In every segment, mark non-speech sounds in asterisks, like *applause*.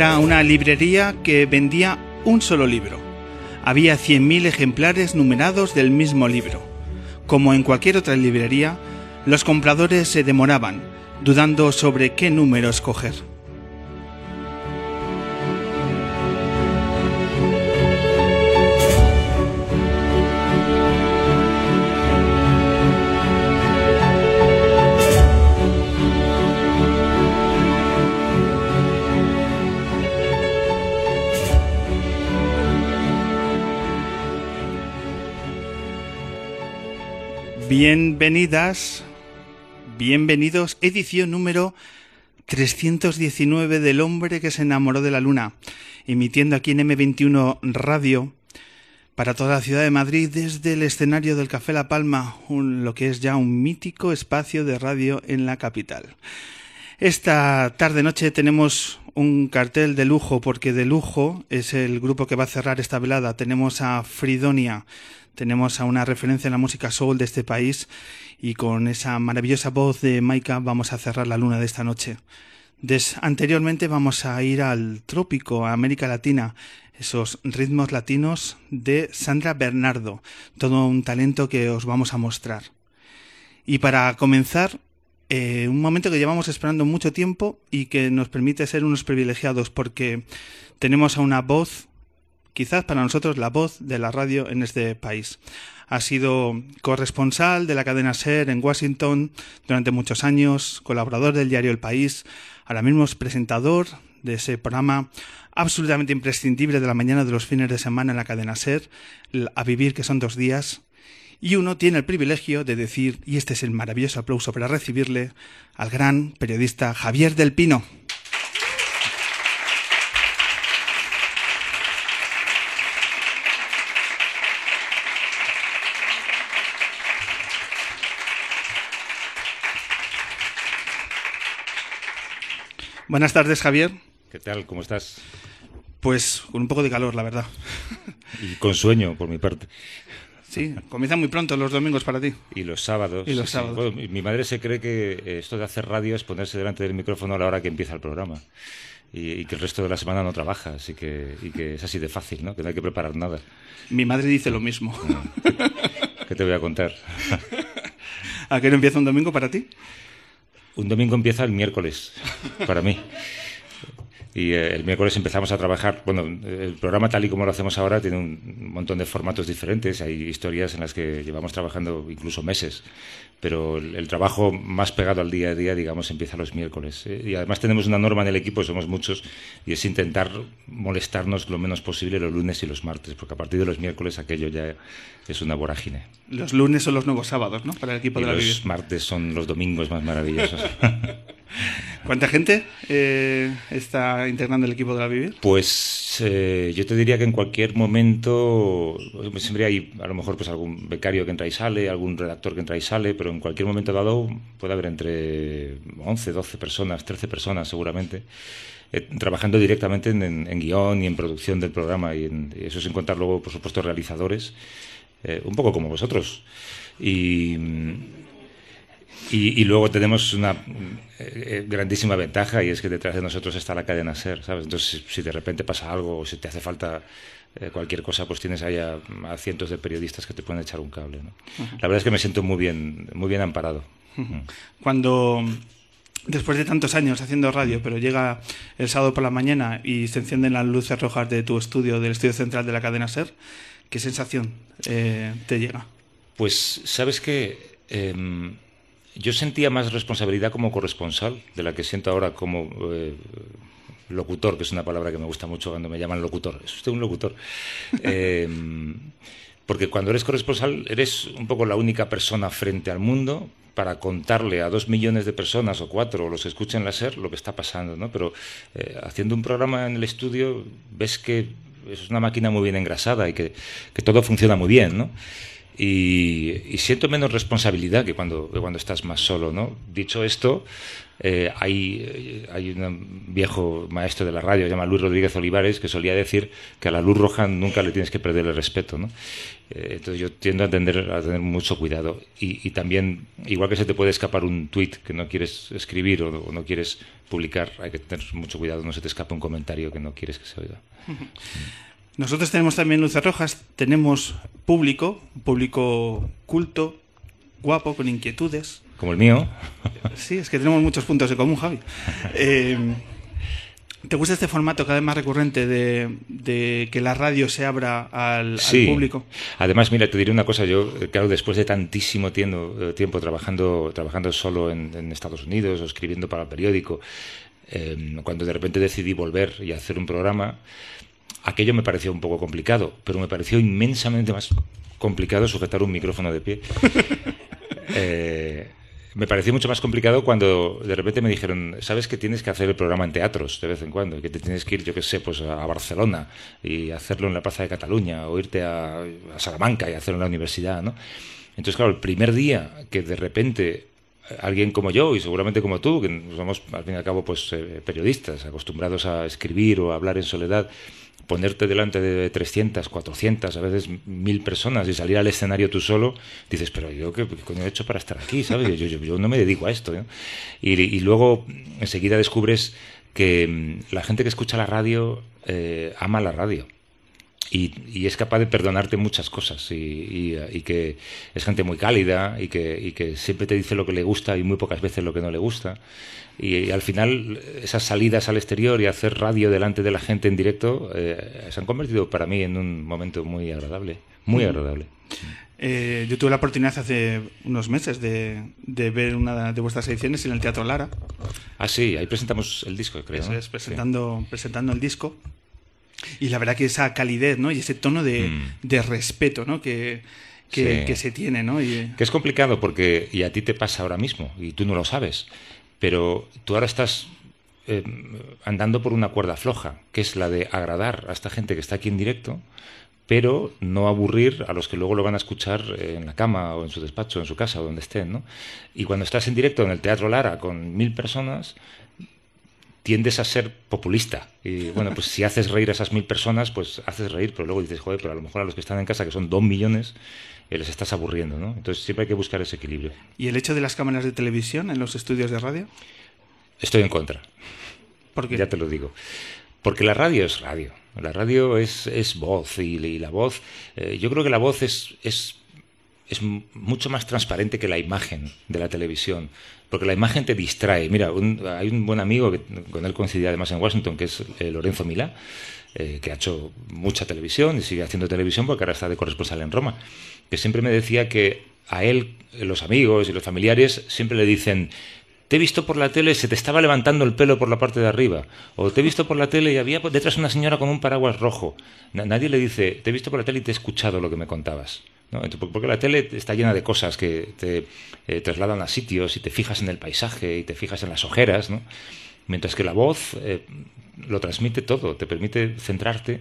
Era una librería que vendía un solo libro. Había 100.000 ejemplares numerados del mismo libro. Como en cualquier otra librería, los compradores se demoraban, dudando sobre qué número escoger. Bienvenidas, bienvenidos, edición número 319 del hombre que se enamoró de la luna, emitiendo aquí en M21 Radio para toda la ciudad de Madrid desde el escenario del Café La Palma, lo que es ya un mítico espacio de radio en la capital. Esta tarde noche tenemos un cartel de lujo porque de lujo es el grupo que va a cerrar esta velada. Tenemos a Fridonia tenemos a una referencia en la música soul de este país y con esa maravillosa voz de Maika vamos a cerrar la luna de esta noche. anteriormente vamos a ir al trópico, a América Latina, esos ritmos latinos de Sandra Bernardo, todo un talento que os vamos a mostrar. Y para comenzar, eh, un momento que llevamos esperando mucho tiempo y que nos permite ser unos privilegiados porque tenemos a una voz quizás para nosotros la voz de la radio en este país. Ha sido corresponsal de la cadena SER en Washington durante muchos años, colaborador del diario El País, ahora mismo es presentador de ese programa absolutamente imprescindible de la mañana de los fines de semana en la cadena SER, A Vivir, que son dos días. Y uno tiene el privilegio de decir, y este es el maravilloso aplauso para recibirle, al gran periodista Javier del Pino. Buenas tardes, Javier. ¿Qué tal? ¿Cómo estás? Pues con un poco de calor, la verdad. Y con sueño, por mi parte. Sí, comienza muy pronto los domingos para ti. Y los sábados. Y los sábados. mi madre se cree que esto de hacer radio es ponerse delante del micrófono a la hora que empieza el programa. Y, que el resto de la semana no trabaja, así que, y que es así de fácil, ¿no? Que no hay que preparar nada. Mi madre dice lo mismo. ¿Qué te voy a contar? *laughs* ¿A qué no empieza un domingo para ti? Un domingo empieza el miércoles, para mí. Y eh, el miércoles empezamos a trabajar. Bueno, el programa, tal y como lo hacemos ahora, tiene un montón de formatos diferentes. Hay historias en las que llevamos trabajando incluso meses pero el, trabajo más pegado al día a día, digamos, empieza los miércoles. ¿eh? Y además tenemos una norma en el equipo, somos muchos, y es intentar molestarnos lo menos posible los lunes y los martes, porque a partir de los miércoles aquello ya es una vorágine. Los lunes son los nuevos sábados, ¿no? Para el equipo de la Los martes son los domingos más maravillosos. *laughs* ¿Cuánta gente eh, está integrando el equipo de la Vivir? Pues eh, yo te diría que en cualquier momento siempre hay a lo mejor pues algún becario que entra y sale, algún redactor que entra y sale, pero en cualquier momento dado puede haber entre 11, 12 personas, 13 personas seguramente. Eh, trabajando directamente en, guion y en producción del programa y, eso sin contar luego por supuesto realizadores eh, un poco como vosotros. Y, y, luego tenemos una eh, grandísima ventaja y es que detrás de nosotros está la cadena SER, ¿sabes? Entonces, si, de repente pasa algo o si te hace falta eh, cualquier cosa, pues tienes ahí a, cientos de periodistas que te pueden echar un cable. ¿no? La verdad es que me siento muy bien, muy bien amparado. Cuando después de tantos años haciendo radio, pero llega el sábado por la mañana y se encienden las luces rojas de tu estudio, del estudio central de la cadena SER, ¿qué sensación eh, te llega? Pues sabes que em, yo sentía más responsabilidad como corresponsal de la que siento ahora como eh, locutor, que es una palabra que me gusta mucho cuando me llaman locutor. Es usted un locutor. Em, *laughs* porque cuando eres corresponsal eres un poco la única persona frente al mundo para contarle a dos millones de personas o cuatro, o los que escuchen la SER, lo que está pasando, ¿no? Pero eh, haciendo un programa en el estudio ves que es una máquina muy bien engrasada y que, que todo funciona muy bien, ¿no? Y, siento menos responsabilidad que cuando, cuando estás más solo, ¿no? Dicho esto, eh, hay, hay un viejo maestro de la radio, llama Luis Rodríguez Olivares, que solía decir que a la luz roja nunca le tienes que perder el respeto, ¿no? Eh, entonces yo tiendo a, tener, a tener mucho cuidado. Y, también, igual que se te puede escapar un tweet que no quieres escribir o, no quieres publicar, hay que tener mucho cuidado, no se te escape un comentario que no quieres que se oiga. *laughs* Nosotros tenemos también luces rojas, tenemos público, público culto, guapo, con inquietudes. Como el mío. Sí, es que tenemos muchos puntos de común, Javi. Eh, ¿Te gusta este formato cada vez más recurrente de, que la radio se abra al, sí. público? Además, mira, te diré una cosa. Yo, eh, claro, después de tantísimo tiempo, eh, tiempo trabajando, trabajando solo en, Estados Unidos o escribiendo para el periódico, cuando de repente decidí volver y hacer un programa, Aquello me pareció un poco complicado, pero me pareció inmensamente más complicado sujetar un micrófono de pie. *laughs* Eh, me pareció mucho más complicado cuando de repente me dijeron, sabes que tienes que hacer el programa en teatros de vez en cuando, que te tienes que ir, yo qué sé, pues a Barcelona y hacerlo en la Plaza de Cataluña o irte a, Salamanca y hacerlo en la universidad, ¿no? Entonces, claro, el primer día que de repente alguien como yo y seguramente como tú, que somos al fin y al cabo pues eh, periodistas, acostumbrados a escribir o a hablar en soledad, ponerte delante de 300, 400, a veces mil personas y salir al escenario tú solo, dices, pero yo qué, coño he hecho para estar aquí, ¿sabes? Yo, yo, no me dedico a esto. Y, luego enseguida descubres que mm, la gente que escucha la radio eh, ama la radio. Y, es capaz de perdonarte muchas cosas y, que es gente muy cálida y que, que, siempre te dice lo que le gusta y muy pocas veces lo que no le gusta y, al final esas salidas al exterior y hacer radio delante de la gente en directo eh, se han convertido para mí en un momento muy agradable, muy mm. agradable. Eh, yo tuve la oportunidad hace unos meses de, ver una de vuestras ediciones en el Teatro Lara. Ah, sí, ahí presentamos el disco, creo. Eso es, presentando, presentando el disco. Y la verdad que esa calidez ¿no? y ese tono de, mm. de respeto ¿no? que, que, se tiene. ¿no? Y... Que es complicado porque, y a ti te pasa ahora mismo, y tú no lo sabes, pero tú ahora estás eh, andando por una cuerda floja, que es la de agradar a esta gente que está aquí en directo, pero no aburrir a los que luego lo van a escuchar en la cama o en su despacho, en su casa o donde estén. ¿no? Y cuando estás en directo en el Teatro Lara con mil personas, tiendes a ser populista. Y bueno, pues si haces reír a esas mil personas, pues haces reír, pero luego dices, joder, pero a lo mejor a los que están en casa, que son dos millones, les estás aburriendo, ¿no? Entonces siempre hay que buscar ese equilibrio. ¿Y el hecho de las cámaras de televisión en los estudios de radio? Estoy en contra. ¿Por qué? Ya te lo digo. Porque la radio es radio. La radio es, es voz y, la voz, eh, yo creo que la voz es, es, es mucho más transparente que la imagen de la televisión porque la imagen te distrae. Mira, hay un buen amigo que con él coincidí además en Washington, que es eh, Lorenzo Milá, eh, que ha hecho mucha televisión y sigue haciendo televisión porque ahora está de corresponsal en Roma que siempre me decía que a él, los amigos y los familiares, siempre le dicen, te he visto por la tele, se te estaba levantando el pelo por la parte de arriba. O te he visto por la tele y había detrás una señora con un paraguas rojo. nadie le dice, te he visto por la tele y te he escuchado lo que me contabas. ¿No? Porque la tele está llena de cosas que te eh, trasladan a sitios y te fijas en el paisaje y te fijas en las ojeras. ¿no? Mientras que la voz eh, lo transmite todo, te permite centrarte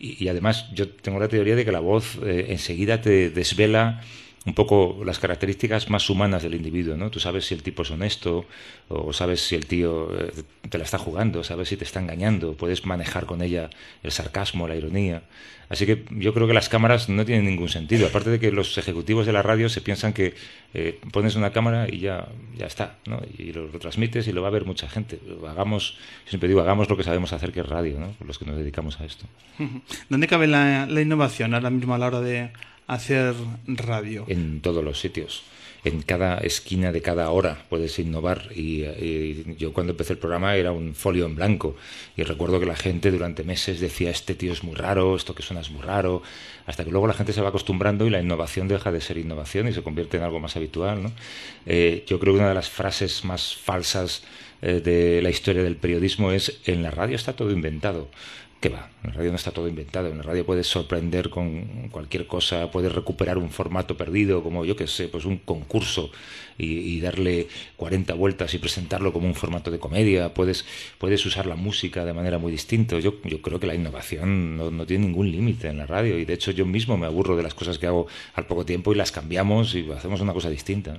y, además yo tengo la teoría de que la voz eh, enseguida te desvela un poco las características más humanas del individuo, ¿no? Tú sabes si el tipo es honesto o sabes si el tío eh, te la está jugando, sabes si te está engañando, puedes manejar con ella el sarcasmo, la ironía. Así que yo creo que las cámaras no tienen ningún sentido. Aparte de que los ejecutivos de la radio se piensan que eh, pones una cámara y ya, ya está, ¿no? Y lo, transmites y lo va a ver mucha gente. Hagamos, siempre digo, hagamos lo que sabemos hacer, que es radio, ¿no? Los que nos dedicamos a esto. *laughs* ¿Dónde cabe la, la innovación ahora mismo a la hora de hacer radio? En todos los sitios en cada esquina de cada hora puedes innovar. Y, yo cuando empecé el programa era un folio en blanco y recuerdo que la gente durante meses decía este tío es muy raro, esto que suena es muy raro, hasta que luego la gente se va acostumbrando y la innovación deja de ser innovación y se convierte en algo más habitual. ¿no? Eh, yo creo que una de las frases más falsas eh, de la historia del periodismo es en la radio está todo inventado que va, en la radio no está todo inventado, en la radio puedes sorprender con cualquier cosa, puedes recuperar un formato perdido, como yo que sé, pues un concurso y, darle 40 vueltas y presentarlo como un formato de comedia, puedes, puedes usar la música de manera muy distinta. Yo, yo creo que la innovación no, tiene ningún límite en la radio y de hecho yo mismo me aburro de las cosas que hago al poco tiempo y las cambiamos y hacemos una cosa distinta.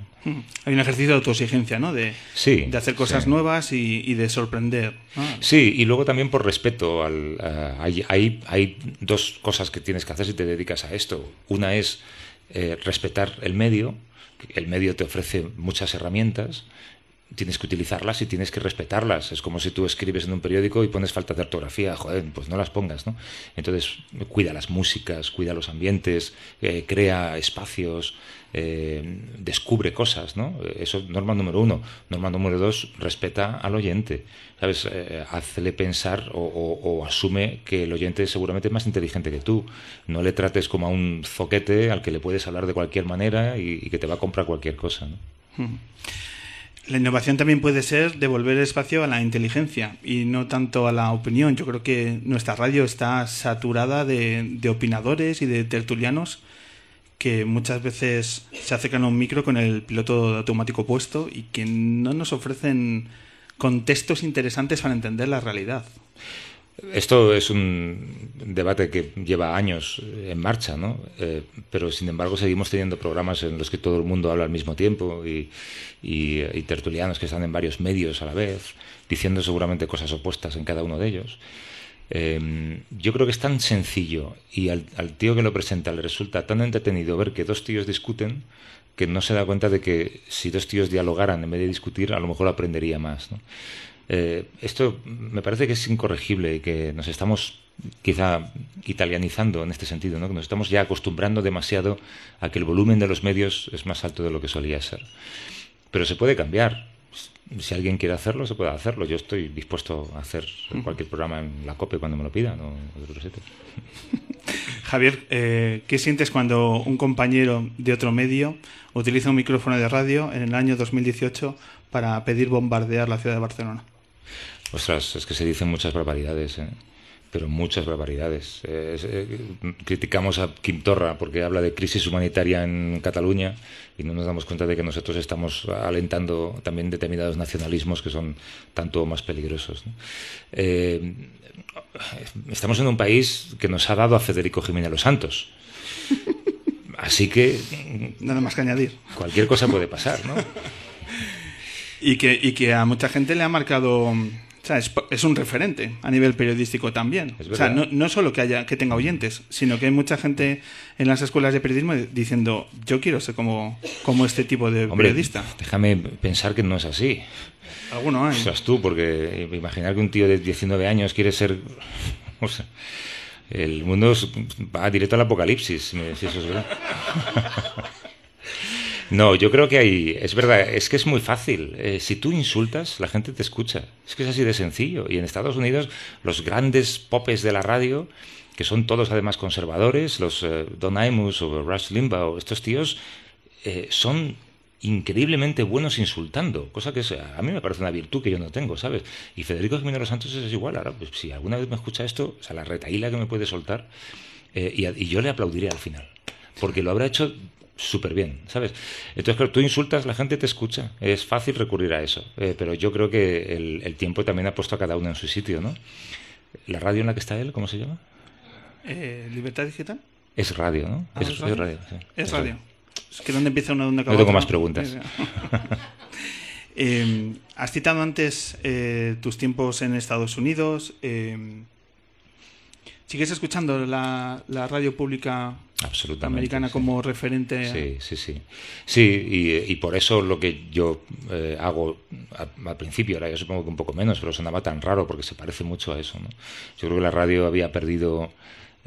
Hay un ejercicio de autoexigencia, ¿no? De, sí, de hacer cosas nuevas y, de sorprender. Sí, y luego también por respeto al hay, hay, dos cosas que tienes que hacer si te dedicas a esto. Una es eh, respetar el medio, el medio te ofrece muchas herramientas, tienes que utilizarlas y tienes que respetarlas. Es como si tú escribes en un periódico y pones falta de ortografía, joder, pues no las pongas, ¿no? Entonces, cuida las músicas, cuida los ambientes, eh, crea espacios, eh, descubre cosas, ¿no? Eso norma número uno. Norma número dos, respeta al oyente, ¿sabes? Eh, hazle pensar o, asume que el oyente seguramente es más inteligente que tú. No le trates como a un zoquete al que le puedes hablar de cualquier manera y, que te va a comprar cualquier cosa, ¿no? La innovación también puede ser devolver espacio a la inteligencia y no tanto a la opinión. Yo creo que nuestra radio está saturada de opinadores y de tertulianos que muchas veces se acercan a un micro con el piloto automático puesto y que no nos ofrecen contextos interesantes para entender la realidad. Esto es un debate que lleva años en marcha, ¿no? Eh, pero sin embargo seguimos teniendo programas en los que todo el mundo habla al mismo tiempo y, y, tertulianos que están en varios medios a la vez, diciendo seguramente cosas opuestas en cada uno de ellos. Em, yo creo que es tan sencillo y al, tío que lo presenta le resulta tan entretenido ver que dos tíos discuten que no se da cuenta de que si dos tíos dialogaran en vez de discutir, a lo mejor aprendería más. Eh, esto me parece que es incorregible y que nos estamos quizá italianizando en este sentido, ¿no? que nos estamos ya acostumbrando demasiado a que el volumen de los medios es más alto de lo que solía ser. Pero se puede cambiar si alguien quiere hacerlo, se puede hacerlo. Yo estoy dispuesto a hacer cualquier programa en la COPE cuando me lo pidan o. *laughs* Javier, eh, ¿qué sientes cuando un compañero de otro medio utiliza un micrófono de radio en el año 2018 para pedir bombardear la ciudad de Barcelona? Ostras, es que se dicen muchas barbaridades. ¿eh? Pero muchas barbaridades. Eh, criticamos a Quintorra porque habla de crisis humanitaria en Cataluña y no nos damos cuenta de que nosotros estamos alentando también determinados nacionalismos que son tanto más peligrosos. Eh, estamos en un país que nos ha dado a Federico Jiménez Los Santos. *laughs* Así que... Nada más que añadir. Cualquier cosa puede pasar, ¿no? *laughs* y, que, y que a mucha gente le ha marcado es, un referente a nivel periodístico también. O sea, no, no, solo que haya que tenga oyentes, sino que hay mucha gente en las escuelas de periodismo diciendo, yo quiero ser como, como este tipo de periodista. Déjame pensar que no es así. Alguno hay. Seas tú, porque imaginar que un tío de 19 años quiere ser... *laughs* O sea, el mundo va directo al apocalipsis, si eso es verdad. *laughs* No, yo creo que hay, es verdad, es que es muy fácil. Eh, si tú insultas, la gente te escucha. Es que es así de sencillo. Y en Estados Unidos, los grandes popes de la radio, que son todos además conservadores, los eh, Don Imus o Rush Limbaugh, estos tíos eh, son increíblemente buenos insultando, cosa que a mí me parece una virtud que yo no tengo, ¿sabes? Y Federico Jiménez Los Santos es igual. Ahora, pues, si alguna vez me escucha esto, o sea, la retaíla que me puede soltar, y, y yo le aplaudiré al final porque lo habrá hecho súper bien, ¿sabes? Entonces, claro, tú insultas, la gente te escucha. Es fácil recurrir a eso. Eh, pero yo creo que el, tiempo también ha puesto a cada uno en su sitio, ¿no? ¿La radio en la que está él, cómo se llama? Eh, ¿Libertad Digital? Es radio, ¿no? Ah, es, radio. Es, radio. Es que ¿dónde empieza una onda No tengo más preguntas. *laughs* Eh, has citado antes eh, tus tiempos en Estados Unidos. ¿Sigues escuchando la, la radio pública Absolutamente. americana sí. como referente? Sí, sí, sí. Sí, y, y por eso lo que yo eh, hago a- al principio, ahora yo supongo que un poco menos, pero sonaba tan raro porque se parece mucho a eso. ¿no? Yo creo que la radio había perdido,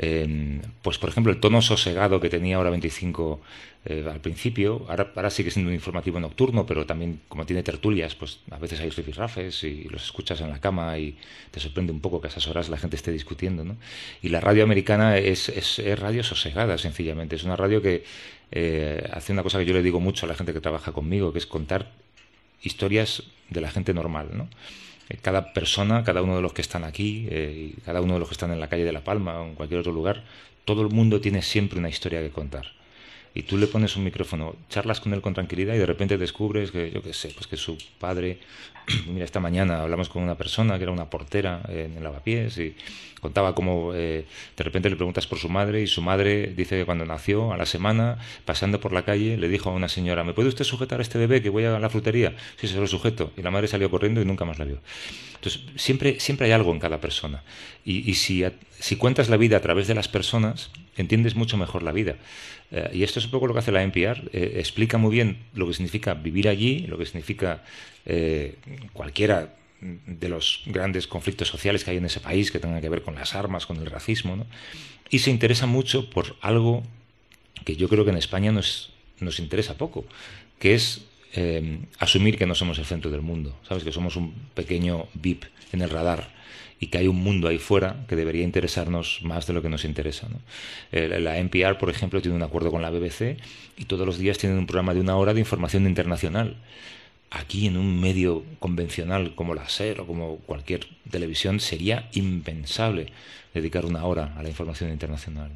eh, pues por ejemplo, el tono sosegado que tenía ahora 25 eh, al principio. Ahora, ahora sigue siendo un informativo nocturno, pero también como tiene tertulias, pues a veces hay rifirrafes y los escuchas en la cama y te sorprende un poco que a esas horas la gente esté discutiendo. ¿no? Y la radio americana es, es, radio sosegada, sencillamente. Es una radio que eh, hace una cosa que yo le digo mucho a la gente que trabaja conmigo, que es contar historias de la gente normal, ¿no? Eh, Cada persona, cada uno de los que están aquí, eh, cada uno de los que están en la calle de La Palma o en cualquier otro lugar, todo el mundo tiene siempre una historia que contar. Y tú le pones un micrófono, charlas con él con tranquilidad y de repente descubres que, yo qué sé, pues que su padre, *clears throat* mira, esta mañana hablamos con una persona que era una portera en el lavapiés y contaba cómo eh, de repente le preguntas por su madre y su madre dice que cuando nació, a la semana, pasando por la calle, le dijo a una señora, ¿me puede usted sujetar a este bebé que voy a la frutería? Sí, se lo sujeto. Y la madre salió corriendo y nunca más la vio. Entonces, siempre, siempre hay algo en cada persona. Y, y si, a- si cuentas la vida a través de las personas, entiendes mucho mejor la vida. Eh, y esto es un poco lo que hace la NPR. eh, explica muy bien lo que significa vivir allí, lo que significa eh, cualquiera de los grandes conflictos sociales que hay en ese país que tengan que ver con las armas, con el racismo, ¿no? Y se interesa mucho por algo que yo creo que en España nos, nos interesa poco, que es asumir que no somos el centro del mundo, ¿sabes? Que somos un pequeño VIP en el radar y que hay un mundo ahí fuera que debería interesarnos más de lo que nos interesa. ¿no? Eh, la NPR, por ejemplo, tiene un acuerdo con la BBC y todos los días tienen un programa de una hora de información internacional. Aquí en un medio convencional como la SER o como cualquier televisión sería impensable dedicar una hora a la información internacional.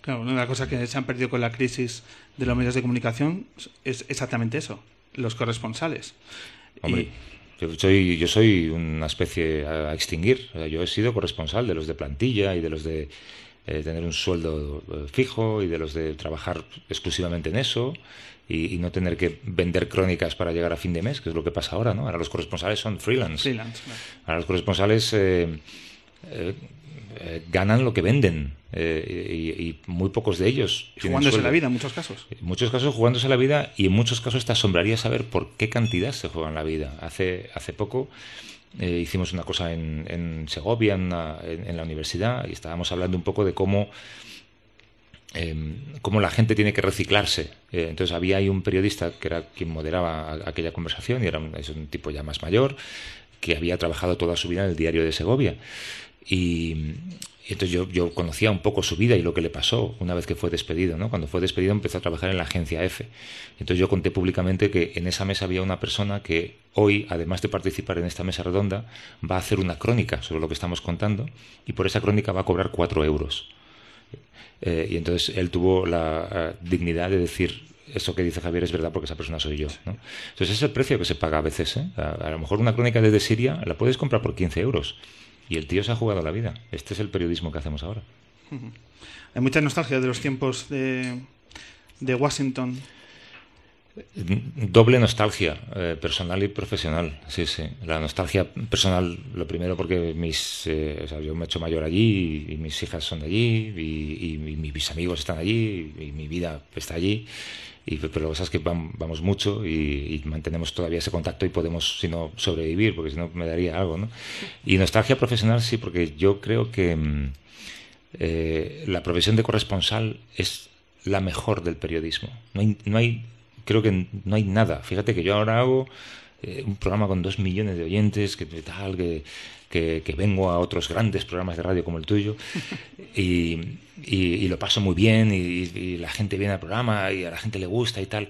Claro, una de las cosas que se han perdido con la crisis de los medios de comunicación es exactamente eso, los corresponsales. Hombre, Y- yo soy, yo soy una especie a, extinguir. Yo he sido corresponsal de los de plantilla y de los de eh, tener un sueldo eh, fijo y de los de trabajar exclusivamente en eso y, y no tener que vender crónicas para llegar a fin de mes, que es lo que pasa ahora, ¿no? Ahora los corresponsales son freelance. freelance, claro. Ahora los corresponsales eh, eh, eh, ganan lo que venden eh, y, y muy pocos de ellos. Jugándose sueldo. la vida en muchos casos. En muchos casos jugándose la vida y en muchos casos te asombraría saber por qué cantidad se juegan la vida. Hace, hace poco eh, hicimos una cosa en, en Segovia, en, una- en- en la universidad, y estábamos hablando un poco de cómo, eh, cómo la gente tiene que reciclarse. Entonces había ahí un periodista que era quien moderaba a- aquella conversación y era un, es un tipo ya más mayor que había trabajado toda su vida en el diario de Segovia. Y, y entonces yo, yo conocía un poco su vida y lo que le pasó una vez que fue despedido. ¿no? Cuando fue despedido empezó a trabajar en la agencia F. Entonces yo conté públicamente que en esa mesa había una persona que hoy, además de participar en esta mesa redonda, va a hacer una crónica sobre lo que estamos contando y por esa crónica va a cobrar cuatro euros. Eh, y entonces él tuvo la eh, dignidad de decir, eso que dice Javier es verdad porque esa persona soy yo. ¿no? Entonces ese es el precio que se paga a veces. ¿eh? A, a lo mejor una crónica desde Siria la puedes comprar por 15 euros. Y el tío se ha jugado la vida. Este es el periodismo que hacemos ahora. Hay mucha nostalgia de los tiempos de, de Washington. Doble nostalgia, eh, personal y profesional. Sí, sí. La nostalgia personal, lo primero porque mis, eh, yo me he hecho mayor allí y, mis hijas son allí y, y mi- mis amigos están allí y, mi vida está allí. Y, pero que pasa es que vam- vamos mucho y, mantenemos todavía ese contacto y podemos, si no, sobrevivir, porque si no me daría algo, ¿no? Y nostalgia profesional sí, porque yo creo que mm, eh, la profesión de corresponsal es la mejor del periodismo. No no hay, creo que no hay nada. Fíjate que yo ahora hago eh, un programa con dos millones de oyentes, que tal, que, que, que vengo a otros grandes programas de radio como el tuyo *laughs* y, y- y lo paso muy bien y, y la gente viene al programa y a la gente le gusta y tal.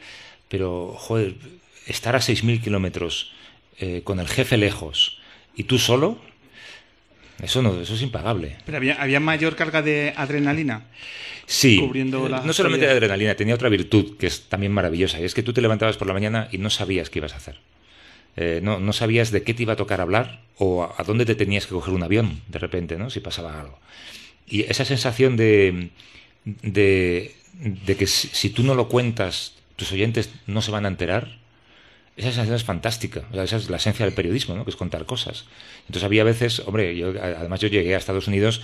Pero, joder, estar a 6.000 kilómetros eh, con el jefe lejos y tú solo, eso no, eso es impagable. Pero había, había mayor carga de adrenalina. Sí, cubriendo eh, la no solamente de adrenalina, tenía otra virtud que es también maravillosa, y es que tú te levantabas por la mañana y no sabías qué ibas a hacer. Eh, no, no sabías de qué te iba a tocar hablar o a, a dónde te tenías que coger un avión de repente, ¿no? Si pasaba algo. Y esa sensación de, de, de que si, si tú no lo cuentas, tus oyentes no se van a enterar, esa sensación es fantástica. O sea, esa es la esencia del periodismo, ¿no? que es contar cosas. Entonces había veces, hombre, yo, además yo llegué a Estados Unidos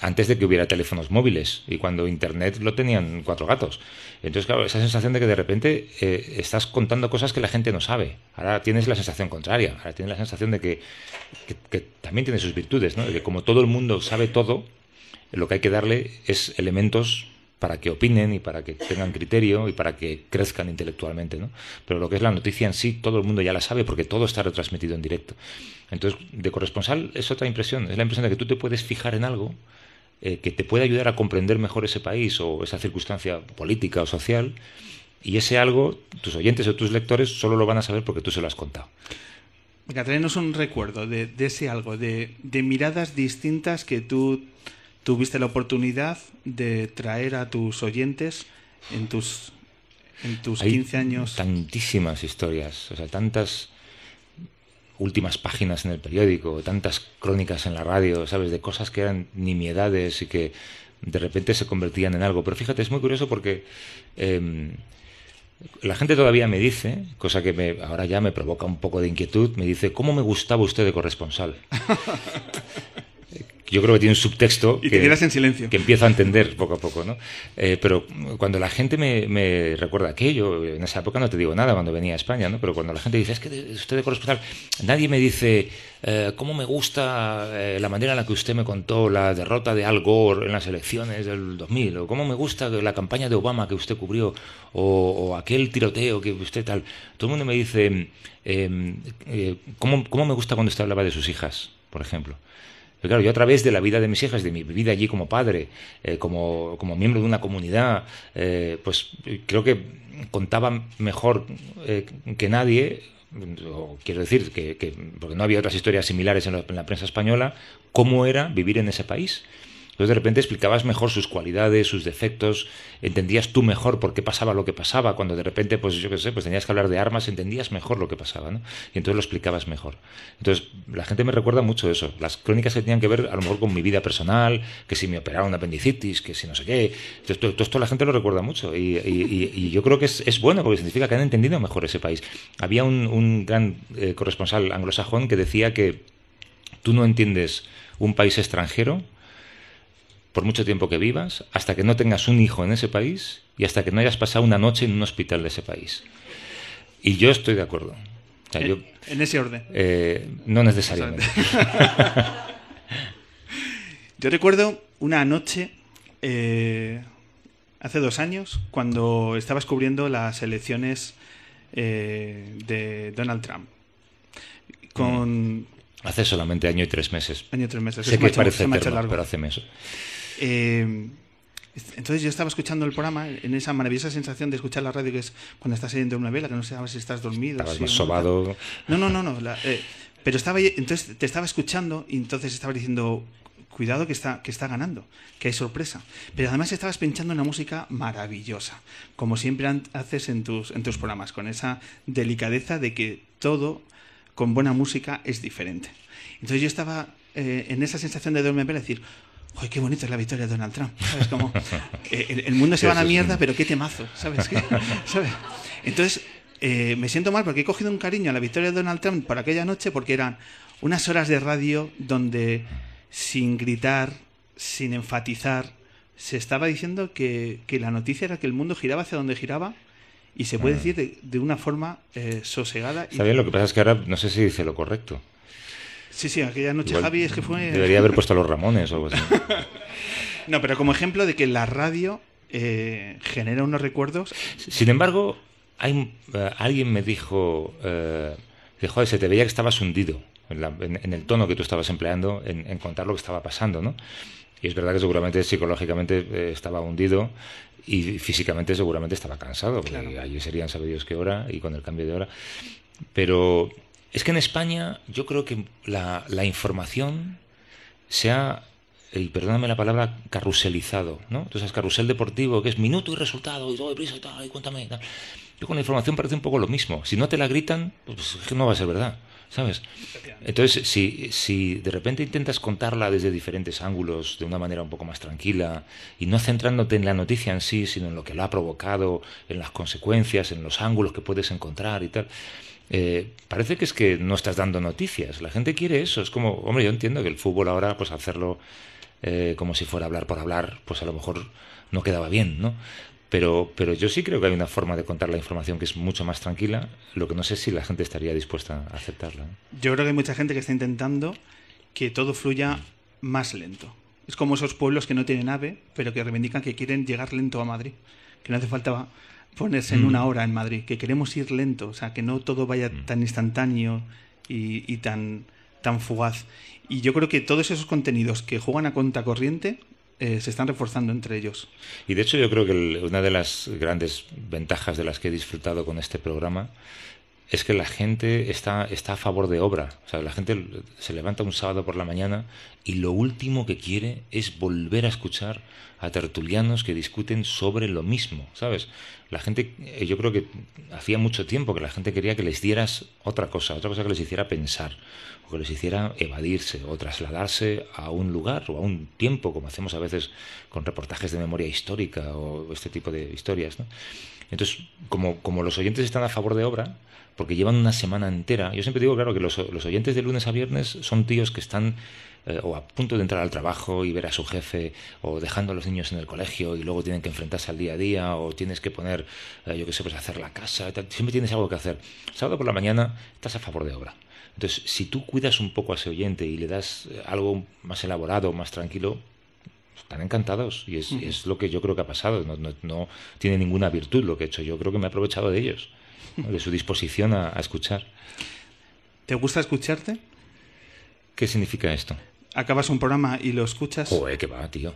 antes de que hubiera teléfonos móviles y cuando Internet lo tenían cuatro gatos. Entonces, claro, esa sensación de que de repente eh, estás contando cosas que la gente no sabe. Ahora tienes la sensación contraria. Ahora tienes la sensación de que, que, también tiene sus virtudes, ¿no? De que como todo el mundo sabe todo, lo que hay que darle es elementos para que opinen y para que tengan criterio y para que crezcan intelectualmente, ¿no? Pero lo que es la noticia en sí, todo el mundo ya la sabe porque todo está retransmitido en directo. Entonces, de corresponsal es otra impresión, es la impresión de que tú te puedes fijar en algo eh, que te puede ayudar a comprender mejor ese país o esa circunstancia política o social y ese algo, tus oyentes o tus lectores solo lo van a saber porque tú se lo has contado. Venga, traernos un recuerdo de, ese algo, de miradas distintas que tú tuviste la oportunidad de traer a tus oyentes en tus, en tus 15 años. Tantísimas historias, o sea, tantas últimas páginas en el periódico, tantas crónicas en la radio, ¿sabes? De cosas que eran nimiedades y que de repente se convertían en algo. Pero fíjate, es muy curioso porque em, la gente todavía me dice, cosa que me, ahora ya me provoca un poco de inquietud, me dice, ¿cómo me gustaba usted de corresponsal? *laughs* yo creo que tiene un subtexto y que, en silencio. que empiezo a entender poco a poco, ¿no? Eh, pero cuando la gente me, recuerda aquello, en esa época no te digo nada cuando venía a España, ¿no? Pero cuando la gente dice, es que usted de corresponsal, nadie me dice, eh, ¿cómo me gusta eh, la manera en la que usted me contó la derrota de Al Gore en las elecciones del 2000? ¿O cómo me gusta la campaña de Obama que usted cubrió? ¿O, aquel tiroteo que usted tal? Todo el mundo me dice, em, ¿cómo, ¿cómo me gusta cuando usted hablaba de sus hijas, por ejemplo? Claro, yo a través de la vida de mis hijas, de mi vida allí como padre, eh, como, como, miembro de una comunidad, eh, pues creo que contaba mejor eh, que nadie, o quiero decir, que, porque no había otras historias similares en la prensa española, cómo era vivir en ese país. Entonces de repente explicabas mejor sus cualidades, sus defectos, entendías tú mejor por qué pasaba lo que pasaba, cuando de repente, pues yo qué sé, pues tenías que hablar de armas, entendías mejor lo que pasaba, ¿no? Y entonces lo explicabas mejor. Entonces la gente me recuerda mucho eso, las crónicas que tenían que ver a lo mejor con mi vida personal, que si me operaron apendicitis, que si no sé qué, entonces todo, esto la gente lo recuerda mucho y, yo creo que es, bueno porque significa que han entendido mejor ese país. Había un, gran eh, corresponsal anglosajón que decía que tú no entiendes un país extranjero por mucho tiempo que vivas, hasta que no tengas un hijo en ese país y hasta que no hayas pasado una noche en un hospital de ese país. Y yo estoy de acuerdo. ¿En, ese orden? Eh, no necesariamente. *laughs* yo recuerdo una noche, eh, hace dos años, cuando estabas cubriendo las elecciones eh, de Donald Trump. Con, Hace solamente año y tres meses. Año y tres meses. Sé que parece eterno, pero hace meses. Eh, entonces yo estaba escuchando el programa en esa maravillosa sensación de escuchar la radio que es cuando estás leyendo una vela, que no sabes si estás dormido. Estabas más sobado. No, no, no, no. Eh, pero estaba entonces te estaba escuchando y entonces estaba diciendo cuidado que está, que está ganando, que hay sorpresa. Pero además estabas pinchando una música maravillosa, como siempre haces en tus, en tus programas, con esa delicadeza de que todo con buena música es diferente. Entonces yo estaba eh, en esa sensación de dormir vela decir, ¡Uy, qué bonito es la victoria de Donald Trump! ¿Sabes? Como, eh, el, mundo se va a la mierda, pero qué temazo, ¿sabes? *laughs* ¿Sabes? Entonces, eh, me siento mal porque he cogido un cariño a la victoria de Donald Trump por aquella noche porque eran unas horas de radio donde, sin gritar, sin enfatizar, se estaba diciendo que, la noticia era que el mundo giraba hacia donde giraba y se puede mm. decir de, una forma eh, sosegada. Está bien, lo que pasa es que ahora no sé si dice lo correcto. Sí, sí, aquella noche Javi es que fue... Debería haber puesto a los Ramones o algo así. *laughs* no, pero como ejemplo de que la radio eh, genera unos recuerdos... Sin embargo, hay, eh, alguien me dijo, eh, joder, se te veía que estabas hundido en, el tono que tú estabas empleando en, contar lo que estaba pasando, ¿no? Y es verdad que seguramente psicológicamente eh, estaba hundido y físicamente seguramente estaba cansado, porque allí serían sabidos qué hora y con el cambio de hora. Pero es que en España yo creo que la, información se ha, y perdóname la palabra, carruselizado, ¿no? Entonces, carrusel deportivo, que es minuto y resultado, y todo deprisa y tal, y cuéntame. Yo con la información parece un poco lo mismo. Si no te la gritan, pues es que no va a ser verdad. ¿Sabes? Entonces, si, si de repente intentas contarla desde diferentes ángulos, de una manera un poco más tranquila, y no centrándote en la noticia en sí, sino en lo que lo ha provocado, en las consecuencias, en los ángulos que puedes encontrar y tal, eh, parece que es que no estás dando noticias. La gente quiere eso. Es como, hombre, yo entiendo que el fútbol ahora, pues hacerlo eh, como si fuera hablar por hablar, pues a lo mejor no quedaba bien, ¿no? Pero, pero yo sí creo que hay una forma de contar la información que es mucho más tranquila, lo que no sé si la gente estaría dispuesta a aceptarla. Yo creo que hay mucha gente que está intentando que todo fluya más lento. Es como esos pueblos que no tienen ave, pero que reivindican que quieren llegar lento a Madrid, que no hace falta ponerse en una hora en Madrid, que queremos ir lento, o sea, que no todo vaya tan instantáneo y, y tan, tan fugaz. Y yo creo que todos esos contenidos que juegan a cuenta corriente eh, se están reforzando entre ellos. Y de hecho yo creo que una de las grandes ventajas de las que he disfrutado con este programa es que la gente está, está a favor de obra. O sea, la gente se levanta un sábado por la mañana y lo último que quiere es volver a escuchar a tertulianos que discuten sobre lo mismo, ¿sabes? La gente, eh, yo creo que hacía mucho tiempo que la gente quería que les dieras otra cosa, otra cosa que les hiciera pensar, o que les hiciera evadirse, o trasladarse a un lugar o a un tiempo, como hacemos a veces con reportajes de memoria histórica o este tipo de historias, ¿no? Entonces, como, como los oyentes están a favor de obra, porque llevan una semana entera. Yo siempre digo, claro, que los, los oyentes de lunes a viernes son tíos que están eh, o a punto de entrar al trabajo y ver a su jefe, o dejando a los niños en el colegio y luego tienen que enfrentarse al día a día, o tienes que poner, eh, yo qué sé, pues hacer la casa, siempre tienes algo que hacer. Sábado por la mañana estás a favor de obra. Entonces, si tú cuidas un poco a ese oyente y le das eh, algo más elaborado, más tranquilo, están encantados y es, es, lo que yo creo que ha pasado. No, no, no, tiene ninguna virtud lo que he hecho. Yo creo que me he aprovechado de ellos de su disposición a, a, escuchar. ¿Te gusta escucharte? ¿Qué significa esto? Acabas un programa y lo escuchas. Joder, qué va, tío.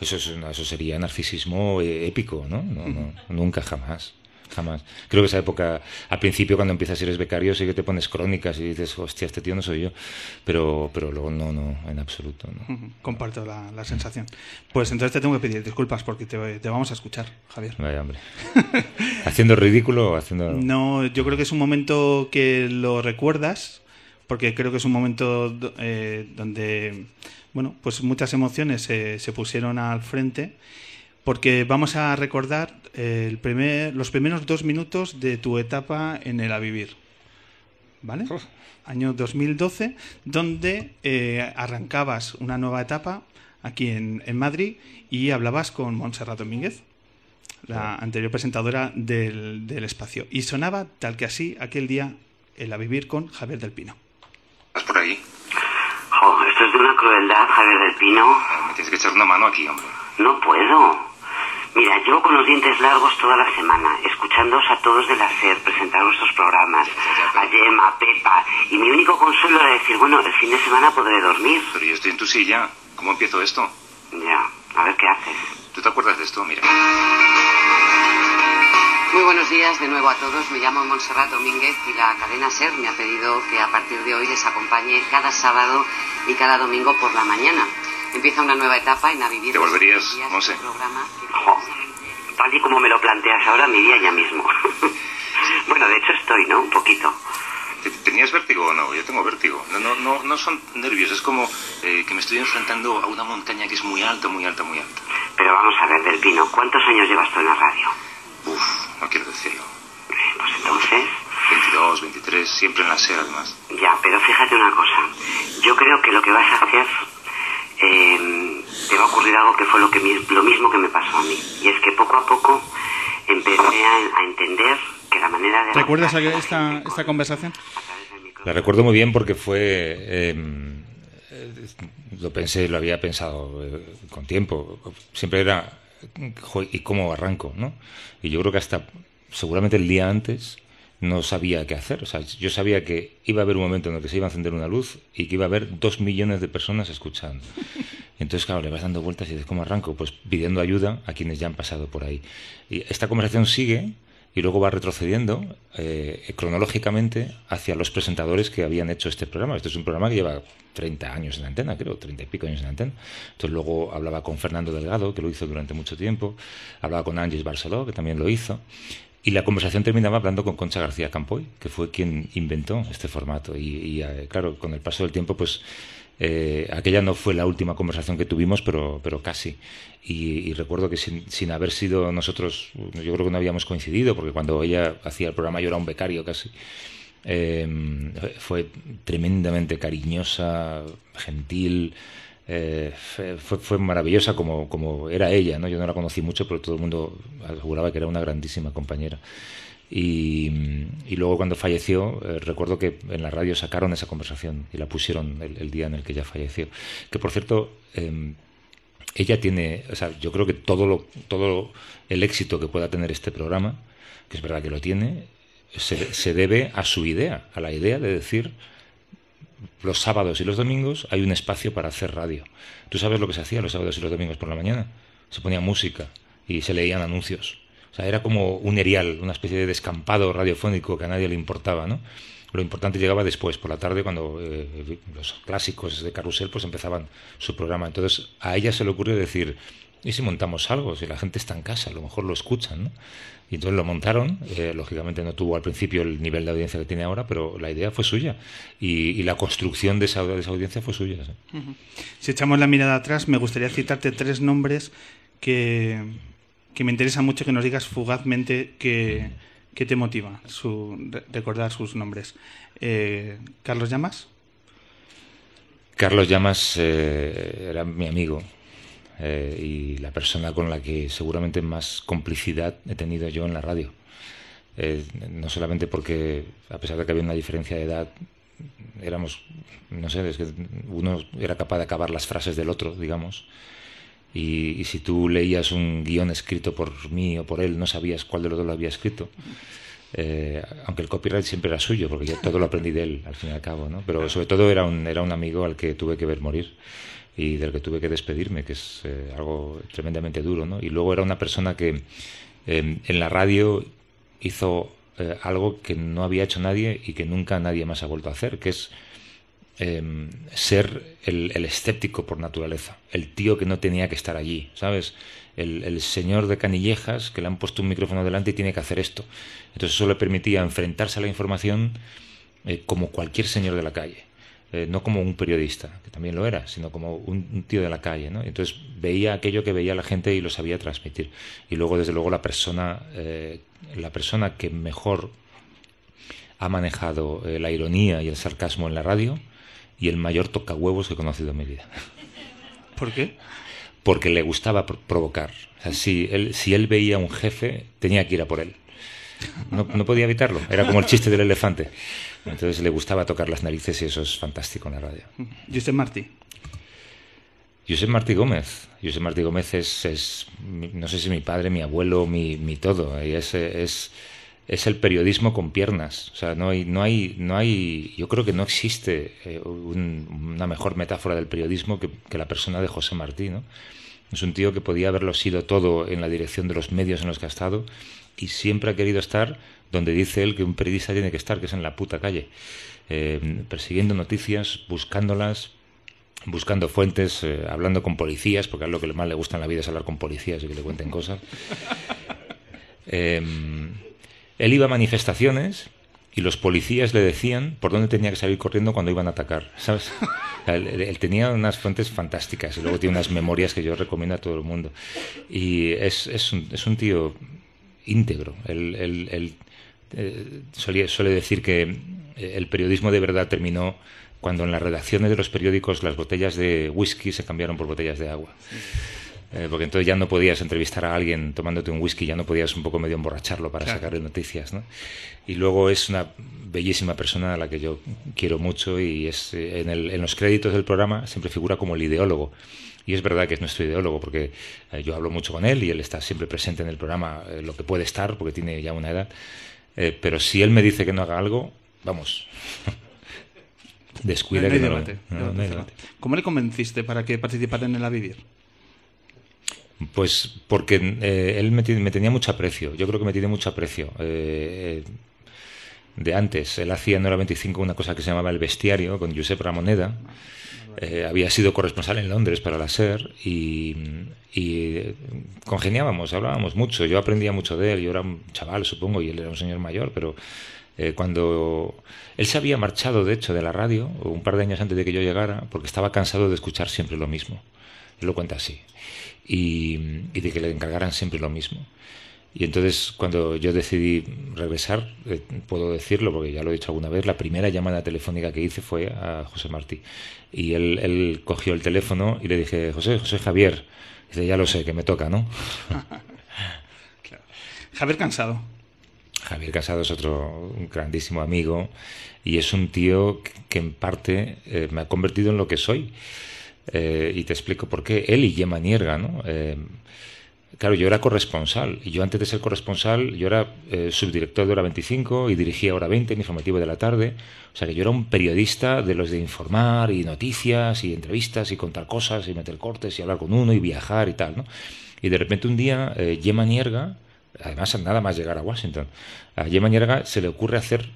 Eso, es, eso sería narcisismo eh, épico, ¿no? No, no Nunca, jamás. Jamás. Creo que esa época, al principio, cuando empiezas y eres becario, sí que te pones crónicas y dices, hostia, este tío no soy yo. Pero, pero luego no, no, en absoluto. No. Comparto la, la, sensación. Pues entonces te tengo que pedir disculpas porque te, te vamos a escuchar, Javier. Vaya, hombre. *laughs* ¿Haciendo ridículo o haciendo.? No, yo creo que es un momento que lo recuerdas, porque creo que es un momento eh, donde, bueno, pues muchas emociones se, se pusieron al frente porque vamos a recordar el primer, los primeros dos minutos de tu etapa en el A Vivir. ¿Vale? Año 2012, donde eh, arrancabas una nueva etapa aquí en, en, Madrid y hablabas con Montserrat Domínguez, la anterior presentadora del, del, espacio. Y sonaba tal que así aquel día el A Vivir con Javier del Pino. ¿Estás por ahí? Oh, esto es de una crueldad, Javier del Pino. Me tienes que echar una mano aquí, hombre. No puedo. Mira, llevo con los dientes largos toda la semana, escuchándoos a todos de la SER presentar vuestros programas, a Gemma, a Pepa, y mi único consuelo era decir, bueno, el fin de semana podré dormir. Pero yo estoy en tu silla. ¿Cómo empiezo esto? Ya, a ver qué haces. ¿Tú te acuerdas de esto? Mira. Muy buenos días de nuevo a todos. Me llamo Montserrat Domínguez y la cadena SER me ha pedido que a partir de hoy les acompañe cada sábado y cada domingo por la mañana. Empieza una nueva etapa en A Vivir. ¿Te volverías, Monse? Oh, tal y como me lo planteas ahora, me iría ya mismo. *laughs* bueno, de hecho estoy, ¿no? Un poquito. ¿Tenías vértigo o no? Yo tengo vértigo. No, no, no, no son nervios, es como eh, que me estoy enfrentando a una montaña que es muy alta, muy alta, muy alta. Pero vamos a ver, Del Pino, ¿cuántos años llevas tú en la radio? Uf, no quiero decirlo. Pues entonces... 22, 23, siempre en la SER además. Ya, pero fíjate una cosa. Yo creo que lo que vas a hacer eh, te va a ocurrir algo que fue lo, que, lo mismo que me pasó a mí. Y es que poco a poco empecé a, a entender que la manera de... ¿Recuerdas esta, esta conversación? La recuerdo muy bien porque fue... Eh, lo pensé, lo había pensado eh, con tiempo. Siempre era... ¿Y cómo arranco? ¿no? Y yo creo que hasta seguramente el día antes no sabía qué hacer. O sea, yo sabía que iba a haber un momento en el que se iba a encender una luz y que iba a haber dos millones de personas escuchando. Entonces, claro, le vas dando vueltas y dices, ¿cómo arranco? Pues pidiendo ayuda a quienes ya han pasado por ahí. Y esta conversación sigue y luego va retrocediendo eh, cronológicamente hacia los presentadores que habían hecho este programa. Este es un programa que lleva 30 años en la antena, creo, 30 y pico años en la antena. Entonces luego hablaba con Fernando Delgado, que lo hizo durante mucho tiempo, hablaba con Ángeles Barceló, que también lo hizo, y la conversación terminaba hablando con Concha García Campoy, que fue quien inventó este formato. Y, eh, claro, con el paso del tiempo, pues eh, aquella no fue la última conversación que tuvimos, pero, pero casi. Y, recuerdo que sin, sin, haber sido nosotros, yo creo que no habíamos coincidido, porque cuando ella hacía el programa yo era un becario casi. Em, fue tremendamente cariñosa, gentil. Eh, fue, maravillosa como, como era ella, ¿no? Yo no la conocí mucho, pero todo el mundo aseguraba que era una grandísima compañera. Y, y luego cuando falleció, eh, recuerdo que en la radio sacaron esa conversación y la pusieron el, día en el que ella falleció. Que por cierto, eh, ella tiene, o sea, yo creo que todo, lo, todo el éxito que pueda tener este programa, que es verdad que lo tiene, se, se debe a su idea, a la idea de decir los sábados y los domingos hay un espacio para hacer radio. ¿Tú sabes lo que se hacía los sábados y los domingos por la mañana? Se ponía música y se leían anuncios. O sea, era como un erial, una especie de descampado radiofónico que a nadie le importaba, ¿no? Lo importante llegaba después, por la tarde, cuando eh, los clásicos de Carrusel pues empezaban su programa. Entonces a ella se le ocurrió decir, ¿y si montamos algo? Si la gente está en casa, a lo mejor lo escuchan, ¿no? Y entonces lo montaron, eh, lógicamente no tuvo al principio el nivel de audiencia que tiene ahora, pero la idea fue suya y, la construcción de esa, audiencia fue suya. Si echamos la mirada atrás, me gustaría citarte tres nombres que, que me interesa mucho que nos digas fugazmente que, te motiva su, recordar sus nombres. Eh, ¿Carlos Llamas? Carlos Llamas eh, era mi amigo, eh, y la persona con la que seguramente más complicidad he tenido yo en la radio. Eh, no solamente porque, a pesar de que había una diferencia de edad, éramos, no sé, es que uno era capaz de acabar las frases del otro, digamos. Y, si tú leías un guion escrito por mí o por él, no sabías cuál de los dos lo había escrito. Eh, aunque el copyright siempre era suyo, porque yo todo lo aprendí de él, al fin y al cabo, ¿no? Pero sobre todo era un, era un amigo al que tuve que ver morir y del que tuve que despedirme, que es eh, algo tremendamente duro. ¿no? Y luego era una persona que em, en la radio hizo eh, algo que no había hecho nadie y que nunca nadie más ha vuelto a hacer, que es em, ser el, escéptico por naturaleza, el tío que no tenía que estar allí, ¿sabes? El, el, señor de canillejas que le han puesto un micrófono delante y tiene que hacer esto. Entonces eso le permitía enfrentarse a la información eh, como cualquier señor de la calle. Eh, no como un periodista, que también lo era, sino como un, tío de la calle. ¿no? Entonces veía aquello que veía la gente y lo sabía transmitir. Y luego, desde luego, la persona, eh, la persona que mejor ha manejado eh, la ironía y el sarcasmo en la radio y el mayor tocahuevos que he conocido en mi vida. *laughs* ¿Por qué? Porque le gustaba provocar. O sea, si él, si él veía a un jefe, tenía que ir a por él. No, no podía evitarlo. Era como el chiste del elefante. Entonces le gustaba tocar las narices y eso es fantástico en la radio. José Martí. José Martí Gómez. José Martí Gómez es, no sé si mi padre, mi abuelo, mi, mi todo. Es, es, es, el periodismo con piernas. O sea, no hay, no hay, no hay, yo creo que no existe eh, una mejor metáfora del periodismo que, que, la persona de José Martí, ¿no? Es un tío que podía haberlo sido todo en la dirección de los medios en los que ha estado y siempre ha querido estar donde dice él que un periodista tiene que estar, que es en la puta calle, eh, persiguiendo noticias, buscándolas, buscando fuentes, eh, hablando con policías, porque a lo que más le gusta en la vida es hablar con policías y que le cuenten cosas. *laughs* Em, él iba a manifestaciones y los policías le decían por dónde tenía que salir corriendo cuando iban a atacar, ¿sabes? *laughs* Él, tenía unas fuentes fantásticas y luego tiene unas memorias que yo recomiendo a todo el mundo. Y es, es, un, es un tío íntegro. Él, él, eh, suele decir que eh, el periodismo de verdad terminó cuando en las redacciones de los periódicos las botellas de whisky se cambiaron por botellas de agua. Eh, porque entonces ya no podías entrevistar a alguien tomándote un whisky, ya no podías un poco medio emborracharlo para sacarle noticias. ¿no? Y luego es una bellísima persona a la que yo quiero mucho y es en, el, en los créditos del programa siempre figura como el ideólogo. Y es verdad que es nuestro ideólogo porque yo hablo mucho con él y él está siempre presente en el programa, lo que puede estar porque tiene ya una edad. Eh, pero si él me dice que no haga algo, vamos. *laughs* Descuida que no, ¿Cómo le convenciste para que participara en el A Vivir? Pues porque eh, él me, tenía mucho aprecio. Yo creo que me tiene mucho aprecio. Eh, de antes, él hacía en Hora 25 una cosa que se llamaba El Bestiario con Josep Ramoneda. Eh, había sido corresponsal en Londres para la SER y, y, congeniábamos, hablábamos mucho. Yo aprendía mucho de él. Yo era un chaval, supongo, y él era un señor mayor, pero eh, cuando él se había marchado, de hecho, de la radio, un par de años antes de que yo llegara, porque estaba cansado de escuchar siempre lo mismo. Él lo cuenta así. Y de que le encargaran siempre lo mismo. Y entonces, cuando yo decidí regresar, eh, puedo decirlo porque ya lo he dicho alguna vez, la primera llamada telefónica que hice fue a José Martí. Y él, él cogió el teléfono y le dije, José, José Javier. Dice, ya lo sé, que me toca, ¿no? *laughs* claro. Javier Cansado. Javier Casado es otro grandísimo amigo y es un tío que en parte eh, me ha convertido en lo que soy. Eh, y te explico por qué. Él y Gemma Nierga, ¿no? Eh, claro, yo era corresponsal y yo antes de ser corresponsal, yo era subdirector de Hora 25 y dirigía Hora 20 en informativo de la tarde. O sea que yo era un periodista de los de informar y noticias y entrevistas y contar cosas y meter cortes y hablar con uno y viajar y tal, ¿no? Y de repente un día Gemma Nierga además nada más llegar a Washington. A Gemma Nierga se le ocurre hacer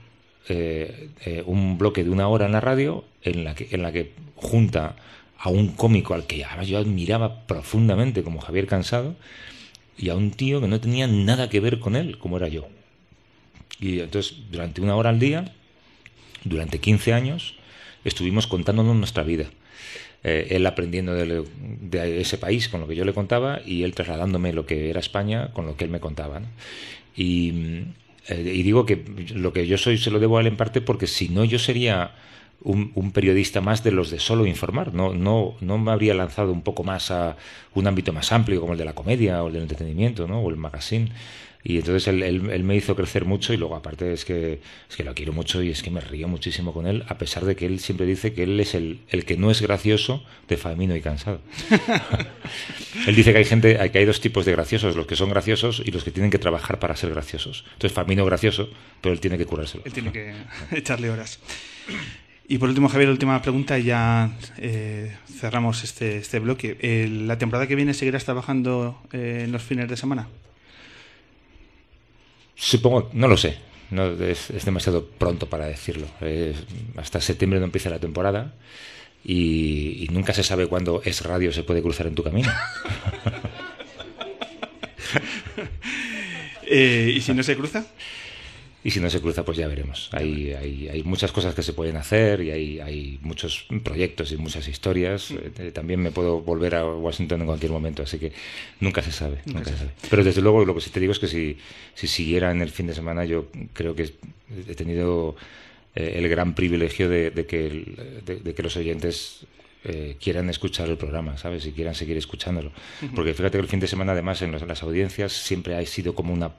eh, eh, un bloque de una hora en la radio en la que, en la que junta a un cómico al que yo admiraba profundamente como Javier Cansado y a un tío que no tenía nada que ver con él como era yo. Y entonces durante una hora al día, durante 15 años, estuvimos contándonos nuestra vida. Eh, él aprendiendo de, ese país con lo que yo le contaba y él trasladándome lo que era España con lo que él me contaba. Y, eh, y, digo que lo que yo soy se lo debo a él en parte porque si no yo sería un, un, periodista más de los de solo informar, no, no, no me habría lanzado un poco más a un ámbito más amplio como el de la comedia o el del entretenimiento ¿no? o el magazine. Y entonces él, él, me hizo crecer mucho y luego aparte es que, es que lo quiero mucho y es que me río muchísimo con él, a pesar de que él siempre dice que él es el, el que no es gracioso de Famino y cansado. *laughs* él dice que hay gente, que hay dos tipos de graciosos, los que son graciosos y los que tienen que trabajar para ser graciosos. Entonces Famino gracioso, pero él tiene que curárselo. Él tiene que *laughs* echarle horas. Y por último, Javier, última pregunta y ya eh, cerramos este, este bloque. ¿La temporada que viene seguirás trabajando eh, en los fines de semana? Supongo, no lo sé. No, es, demasiado pronto para decirlo. hasta septiembre no empieza la temporada y, nunca se sabe cuándo es radio se puede cruzar en tu camino. *laughs* Eh, ¿Y si no se cruza? Y si no se cruza, pues ya veremos. Hay, hay, hay muchas cosas que se pueden hacer y hay, hay muchos proyectos y muchas historias. Mm. Eh, también me puedo volver a Washington en cualquier momento, así que nunca se sabe. Nunca se sabe. Pero desde luego lo que sí te digo es que si, si siguiera en el fin de semana, yo creo que he tenido eh, el gran privilegio de, que, de, que los oyentes eh, quieran escuchar el programa, ¿sabes? Y quieran seguir escuchándolo. Porque fíjate que el fin de semana, además, en las audiencias siempre ha sido como una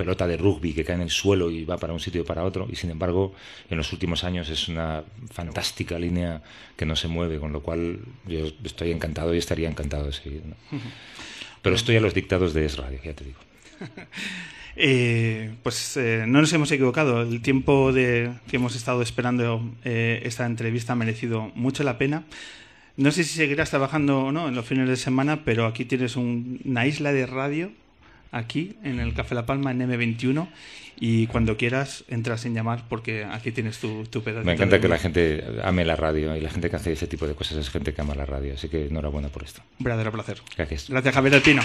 pelota de rugby que cae en el suelo y va para un sitio y para otro, y sin embargo, en los últimos años es una fantástica línea que no se mueve, con lo cual yo estoy encantado y estaría encantado de seguir. *laughs* Pero estoy a los dictados de Es Radio, ya te digo. *laughs* Eh, pues eh, no nos hemos equivocado. El tiempo de, que hemos estado esperando eh, esta entrevista ha merecido mucho la pena. No sé si seguirás trabajando o no en los fines de semana, pero aquí tienes una isla de radio aquí en el Café La Palma en M21 y cuando quieras entras en llamar porque aquí tienes tu, tu pedazo. Me encanta que la gente ame la radio y la gente que hace ese tipo de cosas es gente que ama la radio, así que enhorabuena por esto. Un verdadero placer. Gracias. Gracias Javier Alpino.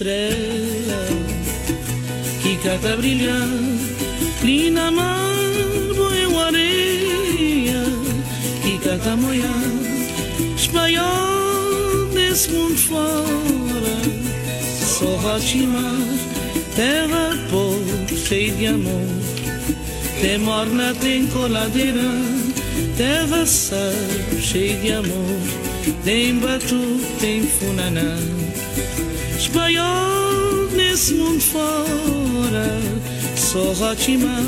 Estrela que cata brilhar ali na mar boeu areia que cata moiar espanhol desse mundo fora só ratimar terra pobre cheia de amor tem morna tem coladeira terra sal cheia de amor tem batu tem funaná espanhol nesse mundo fora, só Rotimar,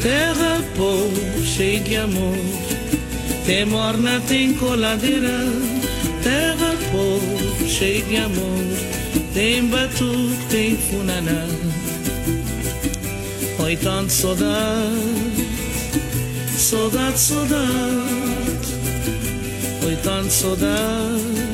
terra boa, cheia de amor. Tem morna, tem coladeira, terra boa, cheia de amor. Tem batuque, tem funaná. Oi, tanto saudade, saudade, saudade. Oi, tanto saudade,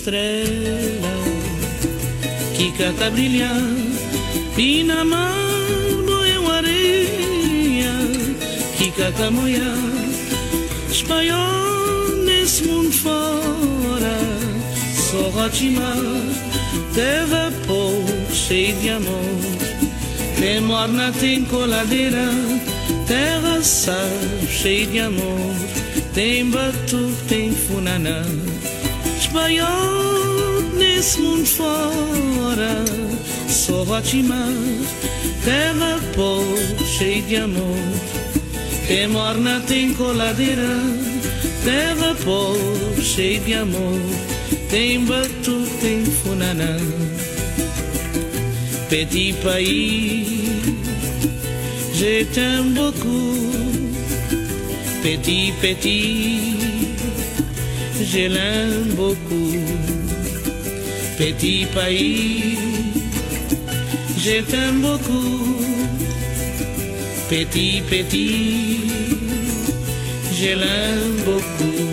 Estrela que cata a brilhar. E na mão, uma areia que cata a moiar. Espanhol nesse mundo fora, só rotimar. Terra pouco, cheia de amor. Tem morna, tem coladeira, terra sal, cheia de amor. Tem batuque, tem funaná. Espanhol nesse mundo fora, só rotimar. Terra pouco, cheia de amor. Tem morna, tem coladeira, terra pouco, cheia de amor. Tem batuque, tem funaná. Petit pays, je t'aime beaucoup. Petit, petit, je l'aime beaucoup. Petit pays, je t'aime beaucoup. Petit, petit, je l'aime beaucoup.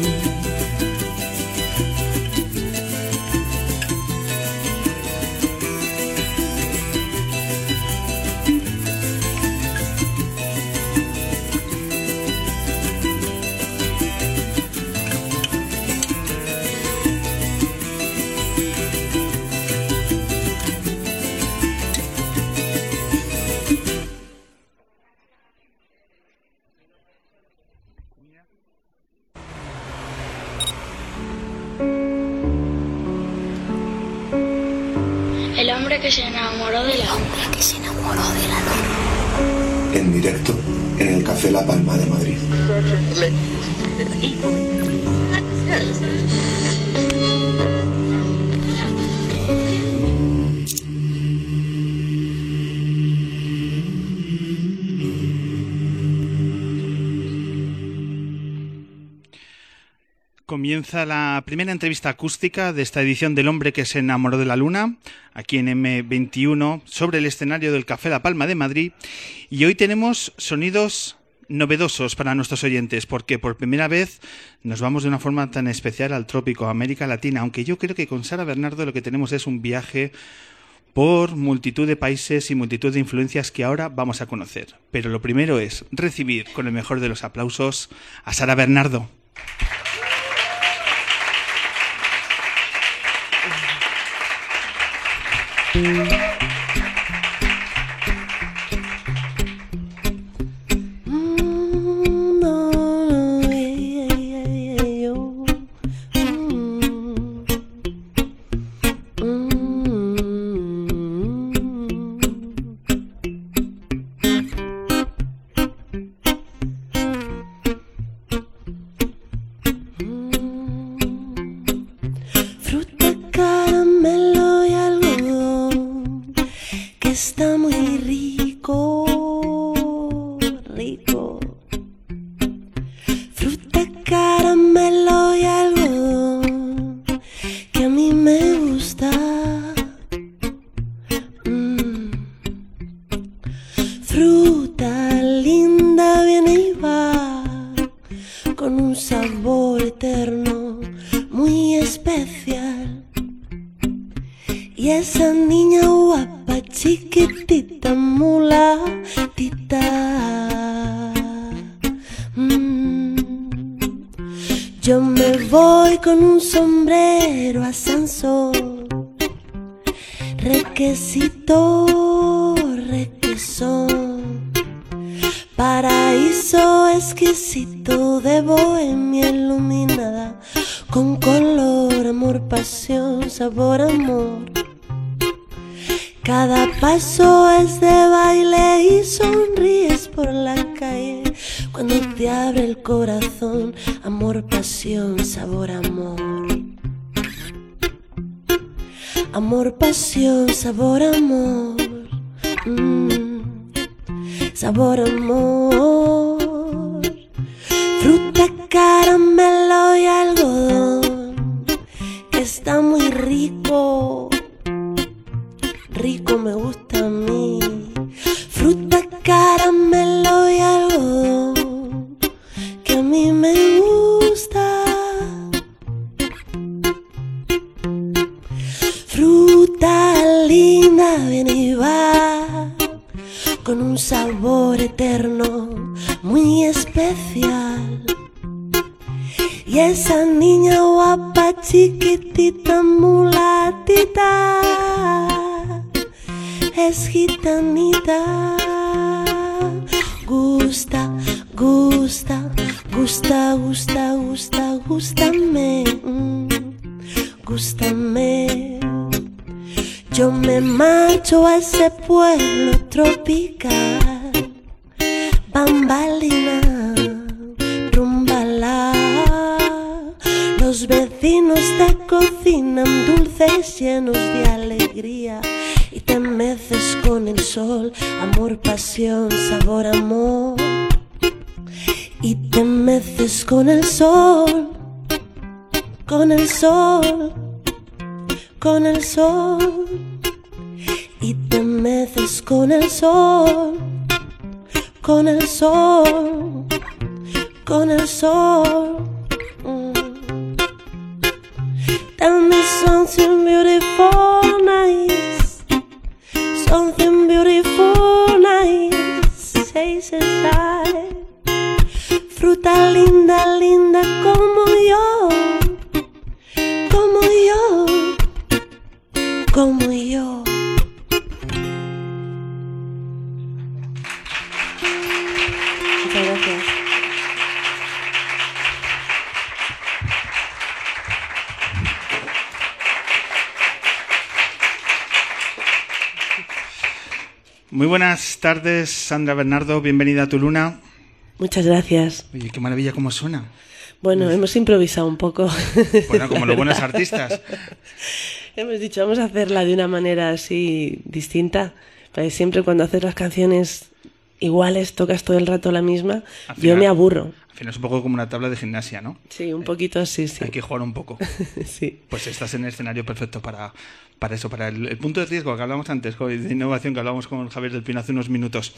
La primera entrevista acústica de esta edición del hombre que se enamoró de la luna, aquí en M21, sobre el escenario del Café La Palma de Madrid. Y hoy tenemos sonidos novedosos para nuestros oyentes, porque por primera vez nos vamos de una forma tan especial al trópico, a América Latina, aunque yo creo que con Sara Bernardo lo que tenemos es un viaje por multitud de países y multitud de influencias que ahora vamos a conocer. Pero lo primero es recibir con el mejor de los aplausos a Sara Bernardo. Fruta, por la calle cuando te abre el corazón, amor, pasión, sabor, amor. Amor, pasión, sabor, amor. Mm, sabor, amor. Fruta, caramelo y algodón. Que está muy rico. Rico me gusta a mí. Me gusta. Fruta linda, ven y va, con un sabor eterno, muy especial. Y esa niña guapa, chiquitita, mulatita, es gitanita. Gusta, gusta, gusta, gusta, gusta, gustame, mm, gustame. Yo me marcho a ese pueblo tropical, bambalina, rumbala. Los vecinos te cocinan dulces llenos de alegría y te meces con el sol, amor, pasión, sabor, amor. Y te meces con el sol, con el sol con el sol y te meces con el sol, con el sol, con el sol. Mm. Tell me something beautiful, nice, something beautiful, nice, says inside. Fruta linda, linda como yo, como yo como yo. Muy buenas tardes, Sandra Bernardo, bienvenida a tu luna. Muchas gracias. Oye, qué maravilla cómo suena. Bueno, hemos improvisado un poco. *laughs* Bueno, como los buenos *laughs* artistas. hemos dicho, vamos a hacerla de una manera así distinta. Porque siempre cuando haces las canciones iguales, tocas todo el rato la misma, yo me aburro. Al final es un poco como una tabla de gimnasia, ¿no? Sí, un poquito así, sí. Hay que jugar un poco. *laughs* sí. Pues estás en el escenario perfecto para, para eso, para el, el punto de riesgo que hablamos antes, de innovación que hablábamos con Javier del Pino hace unos minutos.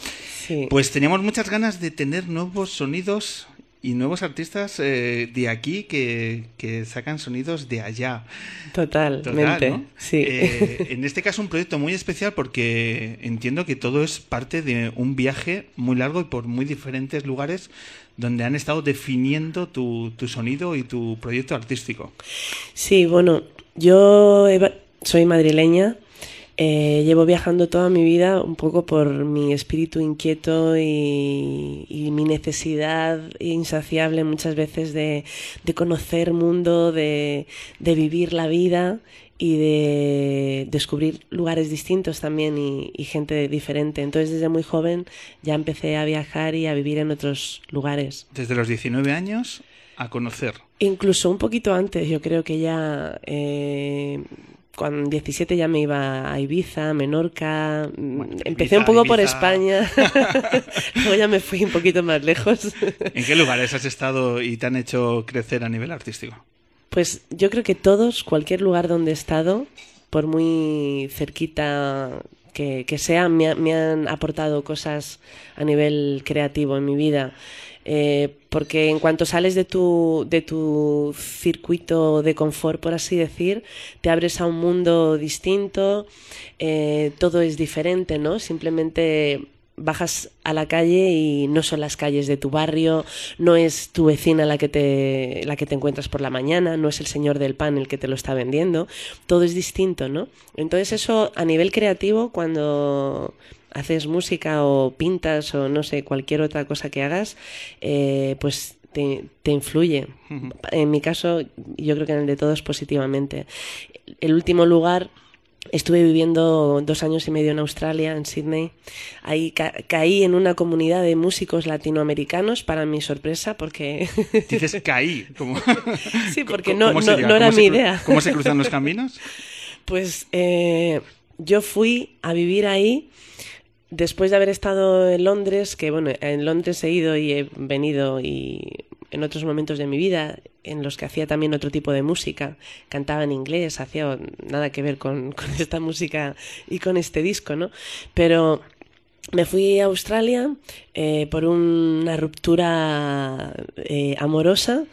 Sí. Pues teníamos muchas ganas de tener nuevos sonidos y nuevos artistas eh, de aquí que, que sacan sonidos de allá. Totalmente. Total, ¿no? Sí. Eh, en este caso un proyecto muy especial porque entiendo que todo es parte de un viaje muy largo y por muy diferentes lugares donde han estado definiendo tu, tu sonido y tu proyecto artístico. Sí, bueno, yo he soy madrileña, eh, llevo viajando toda mi vida un poco por mi espíritu inquieto y, y mi necesidad insaciable muchas veces de, de conocer mundo, de, de vivir la vida y de descubrir lugares distintos también y, y gente diferente. Entonces desde muy joven ya empecé a viajar y a vivir en otros lugares. Desde los 19 años a conocer. Incluso un poquito antes, yo creo que ya eh, con 17 ya me iba a Ibiza, Menorca, mm, Bueno, empecé Ibiza, un poco por. España, *laughs* *laughs* luego ya me fui un poquito más lejos. ¿En qué lugares has estado y te han hecho crecer a nivel artístico? Pues yo creo que todos, cualquier lugar donde he estado, por muy cerquita que, que sea, me, ha- me han aportado cosas a nivel creativo en mi vida. Eh, porque en cuanto sales de tu, de tu circuito de confort, por así decir, te abres a un mundo distinto, eh, todo es diferente, ¿no? Simplemente bajas a la calle y no son las calles de tu barrio, no es tu vecina la que te, la que te encuentras por la mañana, no es el señor del pan el que te lo está vendiendo, todo es distinto, ¿no? Entonces eso a nivel creativo, cuando haces música o pintas o no sé, cualquier otra cosa que hagas, eh, pues te, te, influye. En mi caso, yo creo que en el de todos positivamente. El último lugar Estuve viviendo dos años y medio en Australia, en Sydney. Ahí ca caí en una comunidad de músicos latinoamericanos, para mi sorpresa, porque... *laughs* Dices caí, como... *laughs* sí, porque no, no, no, era mi idea. ¿Cómo se cruzan los caminos? Pues eh, yo fui a vivir ahí después de haber estado en Londres, que bueno, en Londres he ido y he venido y en otros momentos de mi vida en los que hacía también otro tipo de música, cantaba en inglés, hacía nada que ver *laughs* con, esta música y con este disco, ¿no? Pero me fui a Australia eh, por una ruptura eh, amorosa.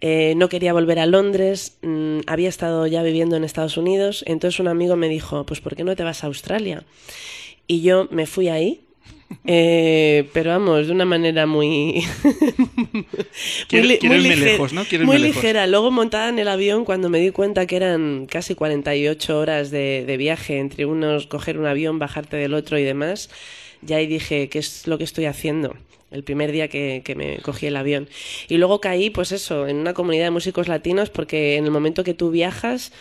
Eh, no quería volver a Londres. Mm, había estado ya viviendo en Estados Unidos. Entonces un amigo me dijo, pues ¿por qué no te vas a Australia? Y yo me fui ahí eh, pero vamos, de una manera muy. muy, muy, lejos, ¿no? muy ligera. Luego montada en el avión, cuando me di cuenta que eran casi 48 horas de, de, viaje entre unos, coger un avión, bajarte del otro y demás, ya ahí dije, ¿qué es lo que estoy haciendo? El primer día que, que me cogí el avión. Y luego caí, pues eso, en una comunidad de músicos latinos, porque en el momento que tú viajas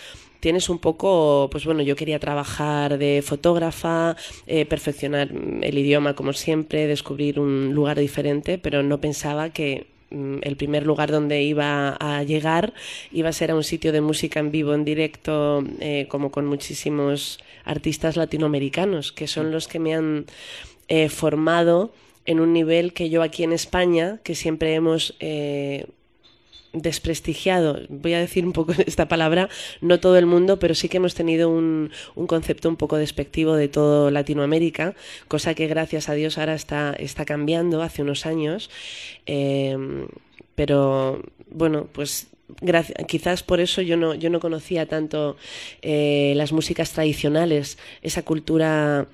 tienes un poco, pues bueno, yo quería trabajar de fotógrafa, eh, perfeccionar el idioma como siempre, descubrir un lugar diferente, pero no pensaba que mm, el primer lugar donde iba a llegar iba a ser a un sitio de música en vivo, en directo, eh, como con muchísimos artistas latinoamericanos, que son los que me han eh, formado en un nivel que yo aquí en España, que siempre hemos desprestigiado, voy a decir un poco *laughs* esta palabra, no todo el mundo, pero sí que hemos tenido un, un, concepto un poco despectivo de todo Latinoamérica, cosa que gracias a Dios ahora está, está cambiando hace unos años. Eh, pero bueno, pues quizás por eso yo no, yo no conocía tanto eh, las músicas tradicionales, esa cultura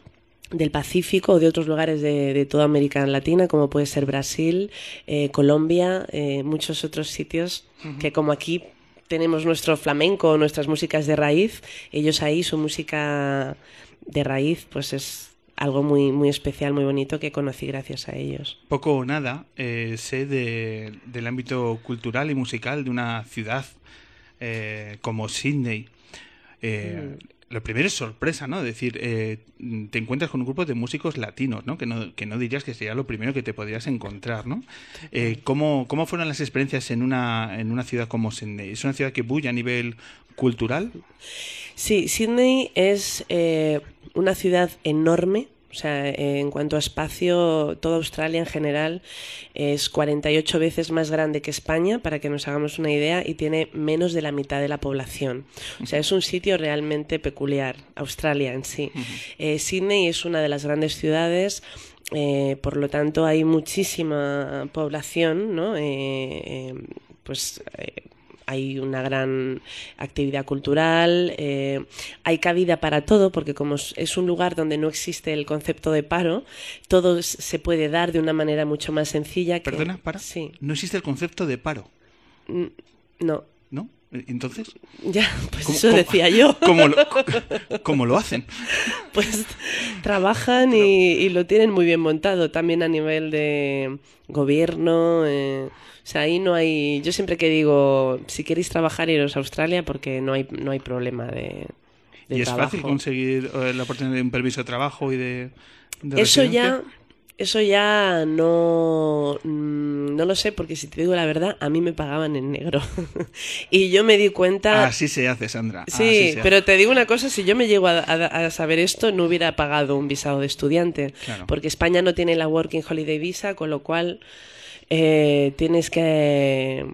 del Pacífico o de otros lugares de, de, toda América Latina, como puede ser Brasil, eh, Colombia, eh, muchos otros sitios uh -huh. que como aquí tenemos nuestro flamenco, nuestras músicas de raíz, ellos ahí su música de raíz, pues es algo muy, muy especial, muy bonito que conocí gracias a ellos. Poco o nada eh, sé de, del ámbito cultural y musical de una ciudad como Sydney. Mm lo primero es sorpresa, ¿no? Es decir, eh, te encuentras con un grupo de músicos latinos, ¿no? Que no, que no dirías que sería lo primero que te podrías encontrar, ¿no? Eh, ¿cómo, ¿Cómo fueron las experiencias en una, en una ciudad como Sydney? ¿Es una ciudad que bulla a nivel cultural? Sí, Sydney es eh, una ciudad enorme, o sea, en cuanto a espacio, toda Australia en general es 48 veces más grande que España, para que nos hagamos una idea, y tiene menos de la mitad de la población. O sea, es un sitio realmente peculiar, Australia en sí. Uh -huh. eh, Sydney es una de las grandes ciudades. Eh, por lo tanto, hay muchísima población, ¿no? Eh, eh, pues hay una gran actividad cultural, eh, hay cabida para todo, porque como es un lugar donde no existe el concepto de paro, todo se puede dar de una manera mucho más sencilla. Que... ¿Perdona, para? Sí. ¿No existe el concepto de paro? No. ¿No? Entonces. Ya, pues ¿cómo, eso decía cómo, yo. *laughs* ¿cómo lo, *laughs* ¿Cómo lo, hacen? Pues trabajan y, y, lo tienen muy bien montado, también a nivel de gobierno. Eh, sea, ahí no hay. Yo siempre que digo, si queréis trabajar, iros a Australia porque no hay, no hay problema de. de ¿Y es trabajo. fácil conseguir eh, la oportunidad de un permiso de trabajo y de. de Eso residencia? ya. Eso ya no, mm, no lo sé, porque si te digo la verdad, a mí me pagaban en negro. *laughs* y yo me di cuenta. Así se hace, Sandra. Sí, pero te digo una cosa: si yo me llego a, a, a, saber esto, no hubiera pagado un visado de estudiante. Claro. Porque España no tiene la Working Holiday Visa, con lo cual eh, tienes que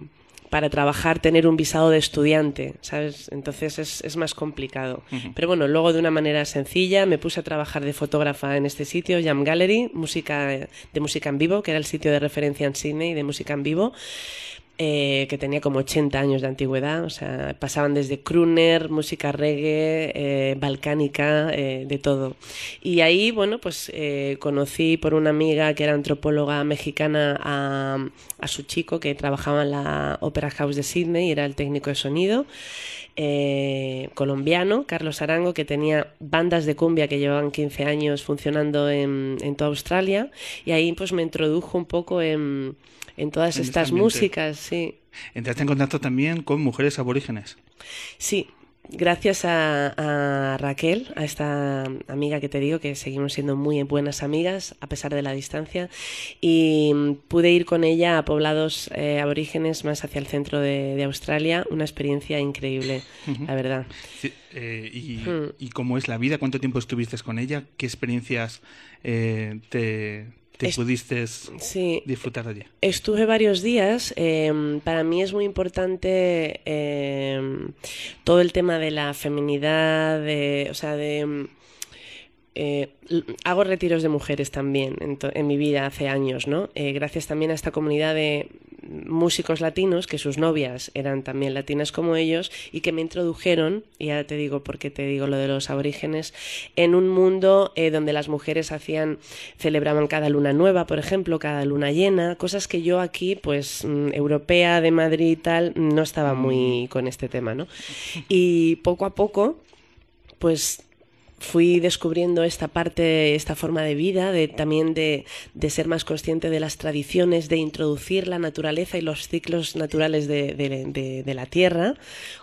para trabajar tener un visado de estudiante, ¿sabes? Entonces es, es más complicado. Uh -huh. Pero bueno, luego de una manera sencilla me puse a trabajar de fotógrafa en este sitio, Jam Gallery, música de música en vivo, que era el sitio de referencia en Sydney de música en vivo. Eh, que tenía como 80 años de antigüedad, o sea, pasaban desde crooner, música reggae, eh, balcánica, eh, de todo. Y ahí, bueno, pues conocí por una amiga que era antropóloga mexicana a, a, su chico que trabajaba en la Opera House de Sydney y era el técnico de sonido. colombiano, Carlos Arango, que tenía bandas de cumbia que llevaban 15 años funcionando en, en toda Australia, y ahí pues me introdujo un poco en, en todas estas músicas, sí. ¿Entraste en contacto también con mujeres aborígenes? Sí, gracias a, Raquel, a esta amiga que te digo, que seguimos siendo muy buenas amigas a pesar de la distancia, y pude ir con ella a poblados eh, aborígenes más hacia el centro de, Australia, una experiencia increíble, la verdad. Eh, hmm. y, cómo es la vida? ¿Cuánto tiempo estuviste con ella? ¿Qué experiencias eh, te, te pudiste disfrutar allí? Estuve varios días. Em, para mí es muy importante em, todo el tema de la feminidad, de, o sea, de em, eh, hago retiros de mujeres también en, mi vida hace años, ¿no? Eh, gracias también a esta comunidad de músicos latinos que sus novias eran también latinas como ellos y que me introdujeron, y ahora te digo por qué te digo lo de los aborígenes, en un mundo eh, donde las mujeres hacían, celebraban cada luna nueva, por ejemplo, cada luna llena, cosas que yo aquí, pues, mm, europea de Madrid y tal, no estaba muy con este tema, ¿no? Y poco a poco, pues fui descubriendo esta parte, esta forma de vida, de también de, ser más consciente de las tradiciones, de introducir la naturaleza y los ciclos naturales de, la tierra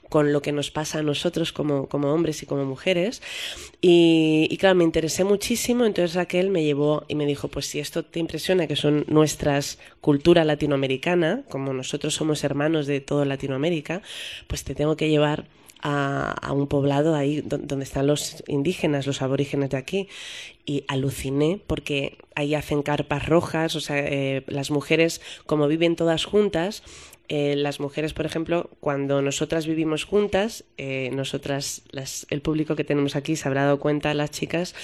con lo que nos pasa a nosotros como, hombres y como mujeres. Y, claro, me interesé muchísimo, entonces Raquel me llevó y me dijo, pues si esto te impresiona, que son nuestras cultura latinoamericana, como nosotros somos hermanos de toda Latinoamérica, pues te tengo que llevar a, un poblado ahí donde están los indígenas, los aborígenes de aquí, y aluciné porque ahí hacen carpas rojas, o sea, eh, las mujeres como viven todas juntas, eh, las mujeres, por ejemplo, cuando nosotras vivimos juntas, eh, nosotras, el público que tenemos aquí se habrá dado cuenta, las chicas,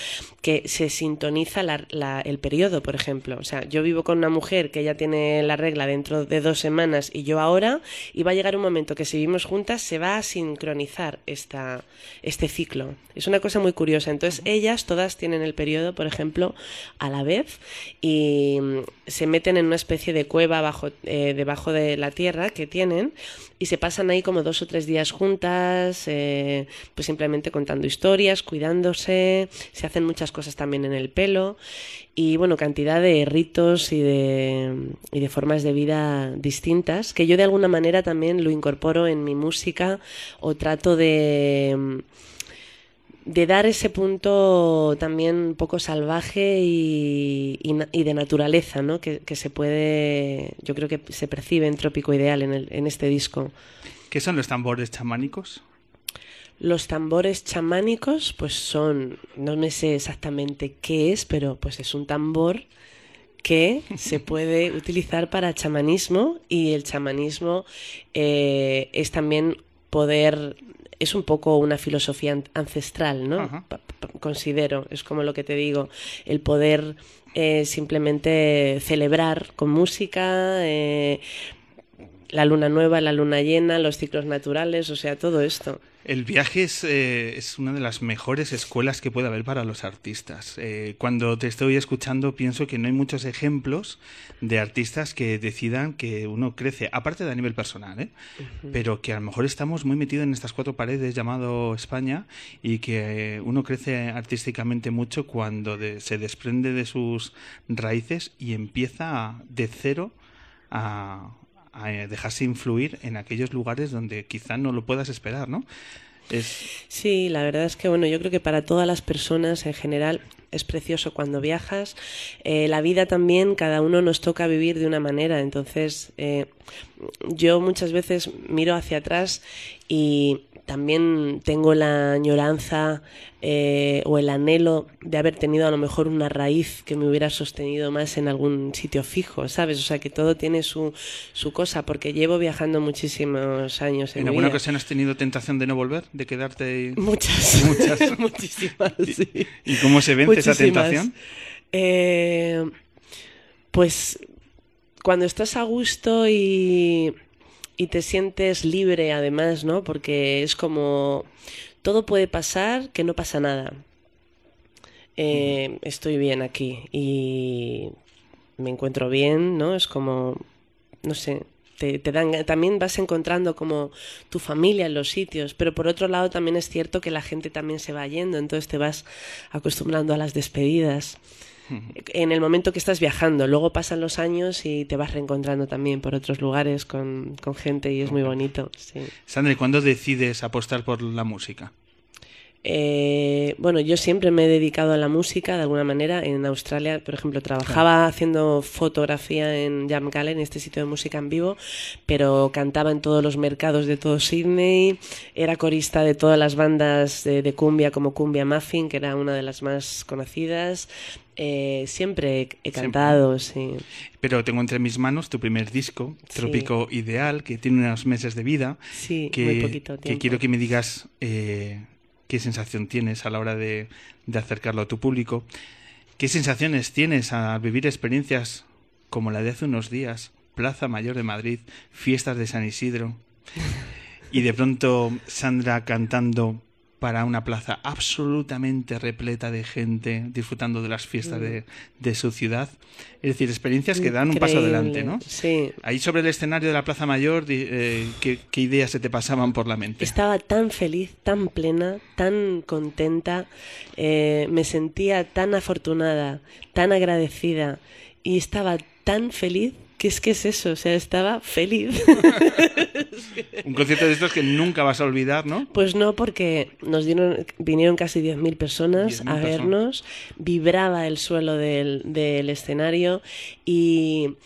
que se sintoniza el periodo, por ejemplo. O sea, yo vivo con una mujer que ya tiene la regla dentro de dos semanas y yo ahora, y va a llegar un momento que si vivimos juntas se va a sincronizar esta, este ciclo. Es una cosa muy curiosa. Entonces, ellas todas tienen el periodo, por ejemplo, a la vez y mm, se meten en una especie de cueva bajo, eh, debajo de la tierra que tienen y se pasan ahí como dos o tres días juntas, eh, pues simplemente contando historias, cuidándose, se hacen muchas cosas también en el pelo y bueno, cantidad de ritos y de, y de formas de vida distintas que yo de alguna manera también lo incorporo en mi música o trato de de dar ese punto también un poco salvaje y, de naturaleza, ¿no? Que, se puede, yo creo que se percibe en Trópico Ideal en, el, en este disco. ¿Qué son los tambores chamánicos? Los tambores chamánicos, pues son, no me sé exactamente qué es, pero pues es un tambor que *laughs* se puede utilizar para chamanismo y el chamanismo eh, es también poder es un poco una filosofía ancestral, ¿no? Considero, es como lo que te digo, el poder eh, simplemente celebrar con música, eh, la luna nueva, la luna llena, los ciclos naturales, o sea, todo esto. El viaje es, eh, es, una de las mejores escuelas que puede haber para los artistas. Eh, cuando te estoy escuchando pienso que no hay muchos ejemplos de artistas que decidan que uno crece, aparte de a nivel personal, ¿eh? pero que a lo mejor estamos muy metidos en estas cuatro paredes llamado España y que uno crece artísticamente mucho cuando se desprende de sus raíces y empieza de cero a, a dejarse influir en aquellos lugares donde quizá no lo puedas esperar, ¿no? Sí, la verdad es que bueno, yo creo que para todas las personas en general es precioso cuando viajas. Eh, la vida también, cada uno nos toca vivir de una manera. Entonces, eh, yo muchas veces miro hacia atrás y también tengo la añoranza eh, o el anhelo de haber tenido a lo mejor una raíz que me hubiera sostenido más en algún sitio fijo, ¿sabes? O sea, que todo tiene su, su cosa, porque llevo viajando muchísimos años. ¿En, ¿En alguna ocasión has tenido tentación de no volver? ¿De quedarte? Muchas. *laughs* Muchas. *laughs* Muchísimas, sí. ¿Y cómo se vence esa tentación? Eh, pues cuando estás a gusto y y te sientes libre además, ¿no? Porque es como todo puede pasar, que no pasa nada. Eh, estoy bien aquí y me encuentro bien, ¿no? Es como, no sé, te, te, dan, también vas encontrando como tu familia en los sitios, pero por otro lado también es cierto que la gente también se va yendo, entonces te vas acostumbrando a las despedidas. En el momento que estás viajando, luego pasan los años y te vas reencontrando también por otros lugares con, con gente y es muy bonito. Sí. Sandra, ¿cuándo decides apostar por la música? Eh, bueno, yo siempre me he dedicado a la música de alguna manera. En Australia, por ejemplo, trabajaba haciendo fotografía en Jam en este sitio de música en vivo, pero cantaba en todos los mercados de todo Sydney. Era corista de todas las bandas de, de cumbia, como Cumbia Muffin, que era una de las más conocidas. Eh, siempre he, cantado, siempre. sí. Pero tengo entre mis manos tu primer disco, Trópico sí. Ideal, que tiene unos meses de vida. Sí, que, muy poquito tiempo. Que quiero que me digas. Eh, qué sensación tienes a la hora de, de, acercarlo a tu público, qué sensaciones tienes al vivir experiencias como la de hace unos días, Plaza Mayor de Madrid, fiestas de San Isidro, y de pronto Sandra cantando para una plaza absolutamente repleta de gente disfrutando de las fiestas de, de su ciudad. Es decir, experiencias que dan un paso adelante, ¿no? Sí. Ahí sobre el escenario de la Plaza Mayor, eh, ¿qué, ¿qué, ideas se te pasaban por la mente? Estaba tan feliz, tan plena, tan contenta, eh, me sentía tan afortunada, tan agradecida y estaba tan feliz que es que es eso, o sea, estaba feliz. *laughs* Un concierto de estos que nunca vas a olvidar, ¿no? Pues no, porque nos dieron, vinieron casi 10.000 personas 10 a vernos, personas. vibraba el suelo del, del escenario y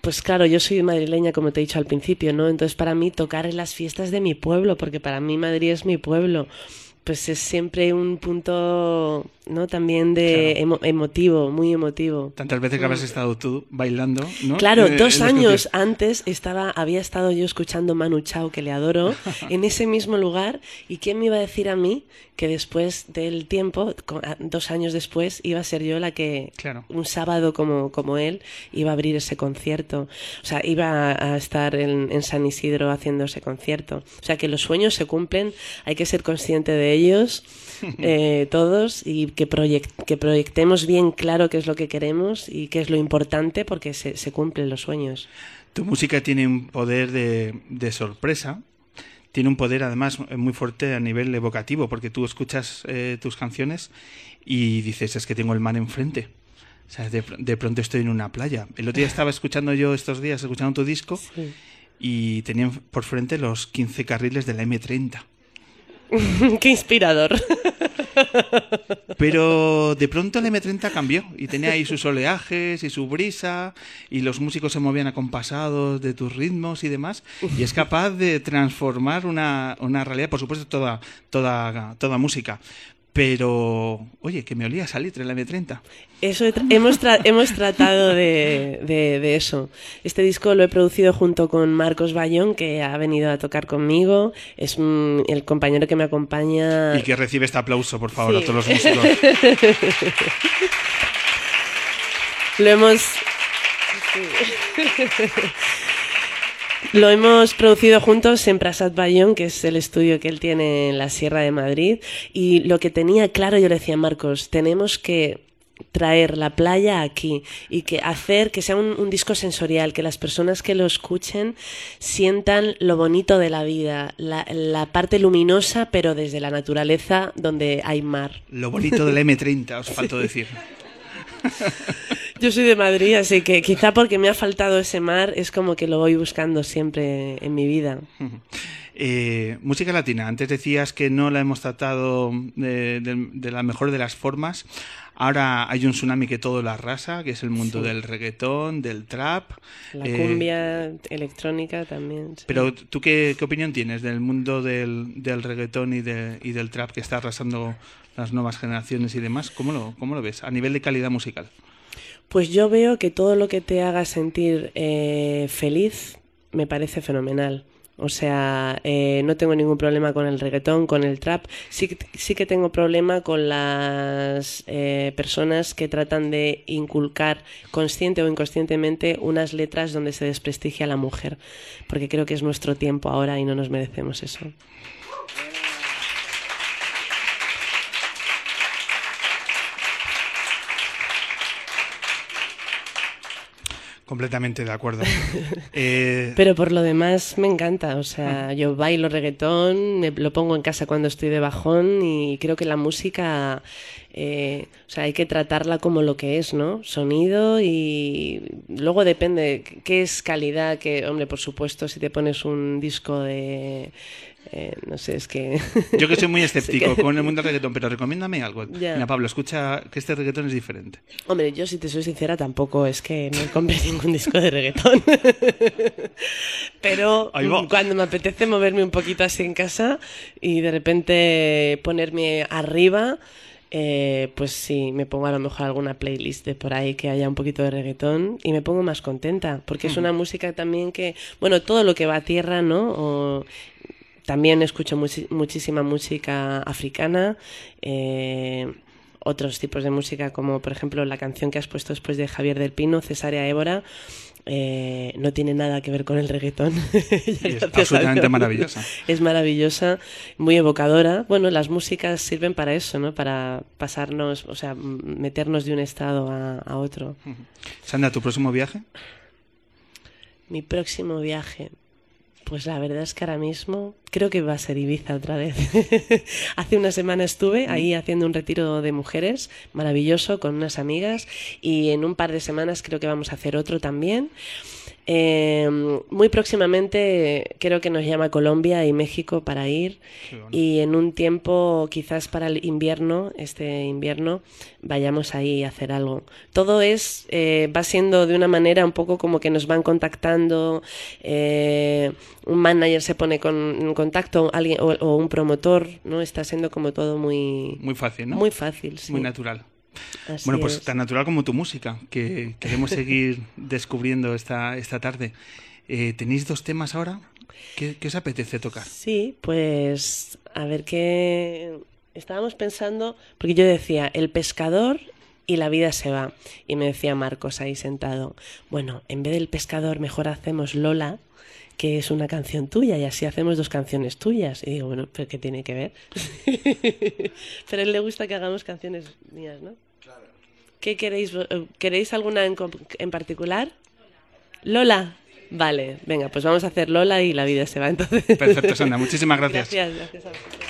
pues claro, yo soy madrileña, como te he dicho al principio, ¿no? Entonces para mí tocar en las fiestas de mi pueblo, porque para mí Madrid es mi pueblo pues es siempre un punto no también de claro. emo emotivo muy emotivo tantas veces que habrás estado tú bailando ¿no? claro eh, dos años antes estaba había estado yo escuchando Manu Chao que le adoro *laughs* en ese mismo lugar y quién me iba a decir a mí que después del tiempo dos años después iba a ser yo la que claro. un sábado como como él iba a abrir ese concierto o sea iba a estar en, en San Isidro haciendo ese concierto o sea que los sueños se cumplen hay que ser consciente de ellos, *laughs* eh, todos, y que, proyect que, proyectemos bien claro qué es lo que queremos y qué es lo importante porque se, se cumplen los sueños. Tu música tiene un poder de, de, sorpresa, tiene un poder además muy fuerte a nivel evocativo, porque tú escuchas eh, tus canciones y dices, es que tengo el mar enfrente. O sea, de, de, pronto estoy en una playa. El otro día estaba *laughs* escuchando yo estos días, escuchando tu disco, sí. y tenían por frente los 15 carriles de la M30. *laughs* Qué inspirador. Pero de pronto el M30 cambió y tenía ahí sus oleajes y su brisa y los músicos se movían acompasados de tus ritmos y demás y es capaz de transformar una, una realidad, por supuesto toda, toda, toda música. Pero, oye, que me olía salir en la M30. Eso hemos, tra hemos tratado de, de, de, eso. Este disco lo he producido junto con Marcos Bayón, que ha venido a tocar conmigo. Es el compañero que me acompaña. Y que recibe este aplauso, por favor, sí. a todos los músicos. *laughs* lo hemos. Lo hemos producido juntos en Prasad Bayón, que es el estudio que él tiene en la Sierra de Madrid. Y lo que tenía claro, yo le decía a Marcos, tenemos que traer la playa aquí y que hacer que sea un, un, disco sensorial, que las personas que lo escuchen sientan lo bonito de la vida, la, la, parte luminosa, pero desde la naturaleza donde hay mar. Lo bonito del M30, os faltó sí. decir. *laughs* Yo soy de Madrid, así que quizá porque me ha faltado ese mar es como que lo voy buscando siempre en mi vida. Eh, música latina, antes decías que no la hemos tratado de, de, de, la mejor de las formas. Ahora hay un tsunami que todo la arrasa, que es el mundo sí. del reggaetón, del trap. La eh, cumbia electrónica también. Sí. Pero tú qué, qué, opinión tienes del mundo del, del reggaetón y, de, y del trap que está arrasando las nuevas generaciones y demás? ¿Cómo lo, cómo lo ves a nivel de calidad musical? Pues yo veo que todo lo que te haga sentir eh, feliz me parece fenomenal. O sea, eh, no tengo ningún problema con el reggaetón, con el trap. Sí, sí que tengo problema con las eh, personas que tratan de inculcar consciente o inconscientemente unas letras donde se desprestigia a la mujer. Porque creo que es nuestro tiempo ahora y no nos merecemos eso. Completamente de acuerdo. *laughs* Eh, Pero por lo demás me encanta, o sea, yo bailo reggaetón, me lo pongo en casa cuando estoy de bajón y creo que la música, eh, o sea, hay que tratarla como lo que es, ¿no? Sonido y luego depende qué es calidad, que, hombre, por supuesto, si te pones un disco de, eh, no sé, es que... *laughs* yo que soy muy *laughs* escéptico con el mundo del reggaetón, pero recomiéndame algo. Ya. Mira, Pablo, escucha que este reggaetón es diferente. Hombre, yo si te soy sincera tampoco es que no compré *laughs* ningún disco de reggaetón. Pero cuando me apetece moverme un poquito así en casa y de repente ponerme arriba, eh, pues sí, me pongo a lo mejor alguna playlist de por ahí que haya un poquito de reggaetón y me pongo más contenta, porque es una música también que, bueno, todo lo que va a tierra, ¿no? O- también escucho muchísima música africana, eh, otros tipos de música, como por ejemplo la canción que has puesto después de Javier del Pino, Cesárea Évora, eh, no tiene nada que ver con el reggaetón. *laughs* Es absolutamente maravillosa. Es maravillosa, muy evocadora. Bueno, las músicas sirven para eso, ¿no? Para pasarnos, o sea, meternos de un estado a, a otro. Sandra, ¿tu próximo viaje? Mi próximo viaje. Pues la verdad es que ahora mismo creo que va a ser Ibiza otra vez. *laughs* Hace una semana estuve ahí haciendo un retiro de mujeres maravilloso con unas amigas y en un par de semanas creo que vamos a hacer otro también. Eh, muy próximamente creo que nos llama Colombia y México para ir y en un tiempo quizás para el invierno, este invierno, vayamos ahí a hacer algo. Todo es, eh, va siendo de una manera un poco como que nos van contactando, eh, un manager se pone con, en contacto alguien, o, o un promotor, ¿no? Está siendo como todo muy, Muy fácil, ¿no? muy fácil. sí. Muy natural. Así Bueno, pues es. tan natural como tu música, que *laughs* queremos seguir descubriendo esta, esta tarde. Eh, ¿Tenéis dos temas ahora? ¿Qué, qué os apetece tocar? Sí, pues a ver qué estábamos pensando, porque yo decía, el pescador y la vida se va. Y me decía Marcos ahí sentado, bueno, en vez del pescador mejor hacemos Lola, que es una canción tuya, y así hacemos dos canciones tuyas. Y digo, bueno, ¿pero qué tiene que ver? *laughs* Pero a él le gusta que hagamos canciones mías, ¿no? ¿Qué queréis? eh, ¿Queréis alguna en, en particular? Lola. Vale, venga, pues vamos a hacer Lola y la vida se va entonces. Perfecto, Sandra, *laughs* muchísimas gracias. Gracias, gracias a vosotros.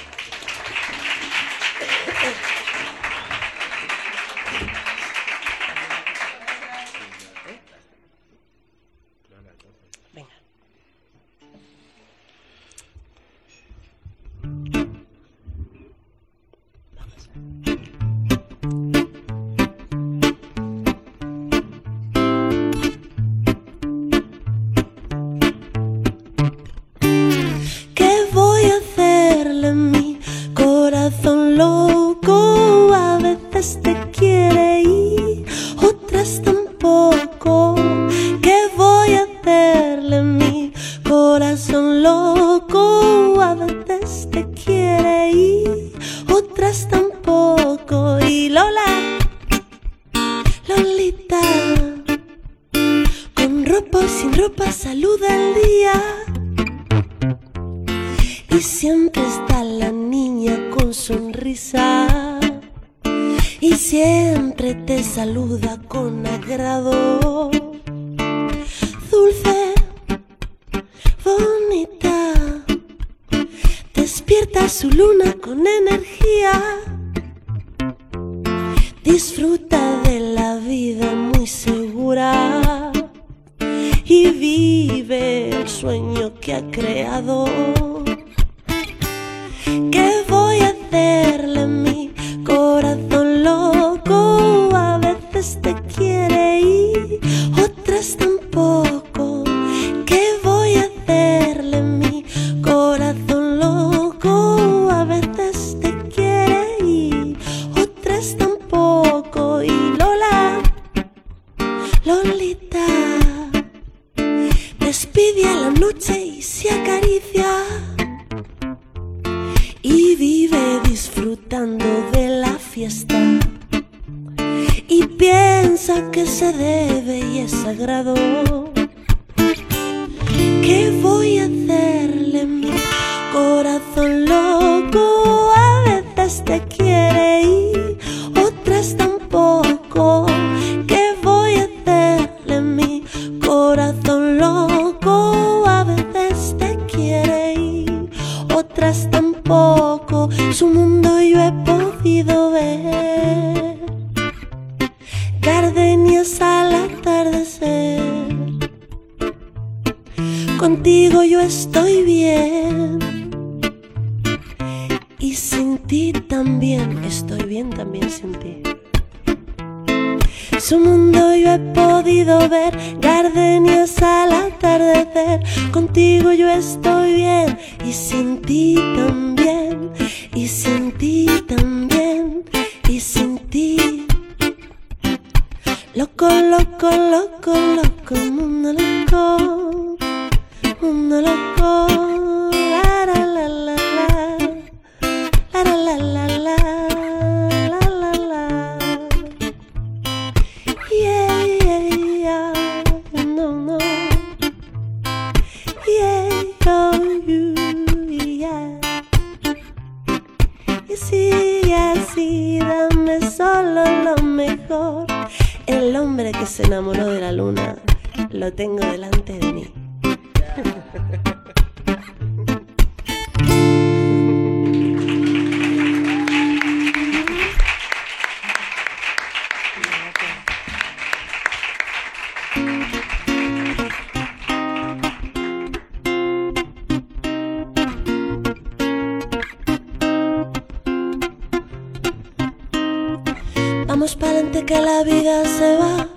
vamos pa'lante que la vida se va,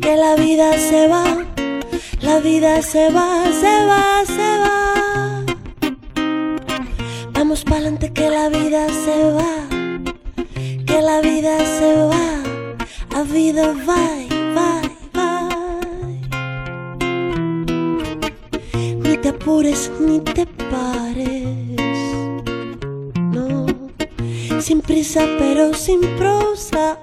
que la vida se va, la vida se va, se va, se va. Vamos pa'lante que la vida se va, que la vida se va, la vida va, va, va. Ni te apures ni te pares sin prisa pero sin prosa.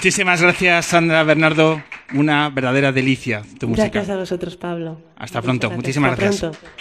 Muchísimas gracias, Sandra Bernardo. Una verdadera delicia tu música. Gracias a vosotros, Pablo. Hasta pronto. Muchísimas Hasta gracias. Pronto.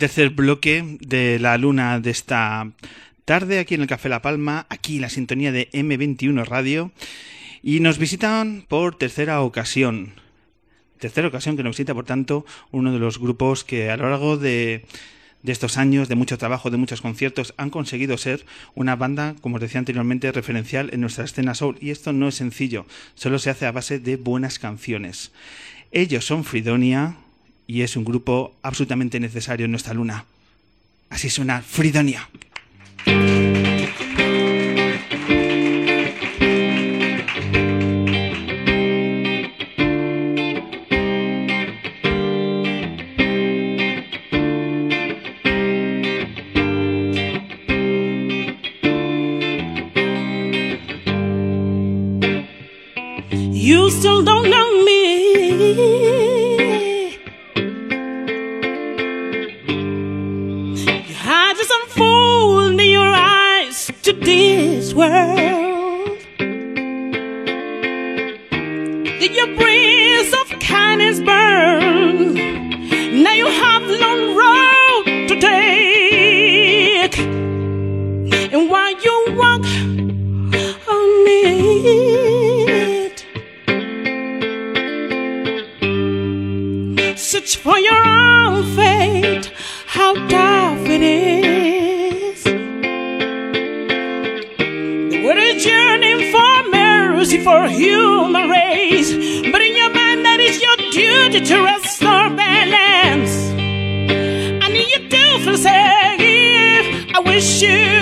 Tercer bloque de la luna de esta tarde aquí en el Café La Palma, aquí la sintonía de M21 Radio. Y nos visitan por tercera ocasión. Tercera ocasión que nos visita, por tanto, uno de los grupos que a lo largo de, de estos años, de mucho trabajo, de muchos conciertos, han conseguido ser una banda, como os decía anteriormente, referencial en nuestra escena soul. Y esto no es sencillo, solo se hace a base de buenas canciones. Ellos son Fridonia y es un grupo absolutamente necesario en nuestra luna. Así suena Fridonia. Mercy for human race, but in your mind that is your duty to restore balance. I need you to feel safe. I wish you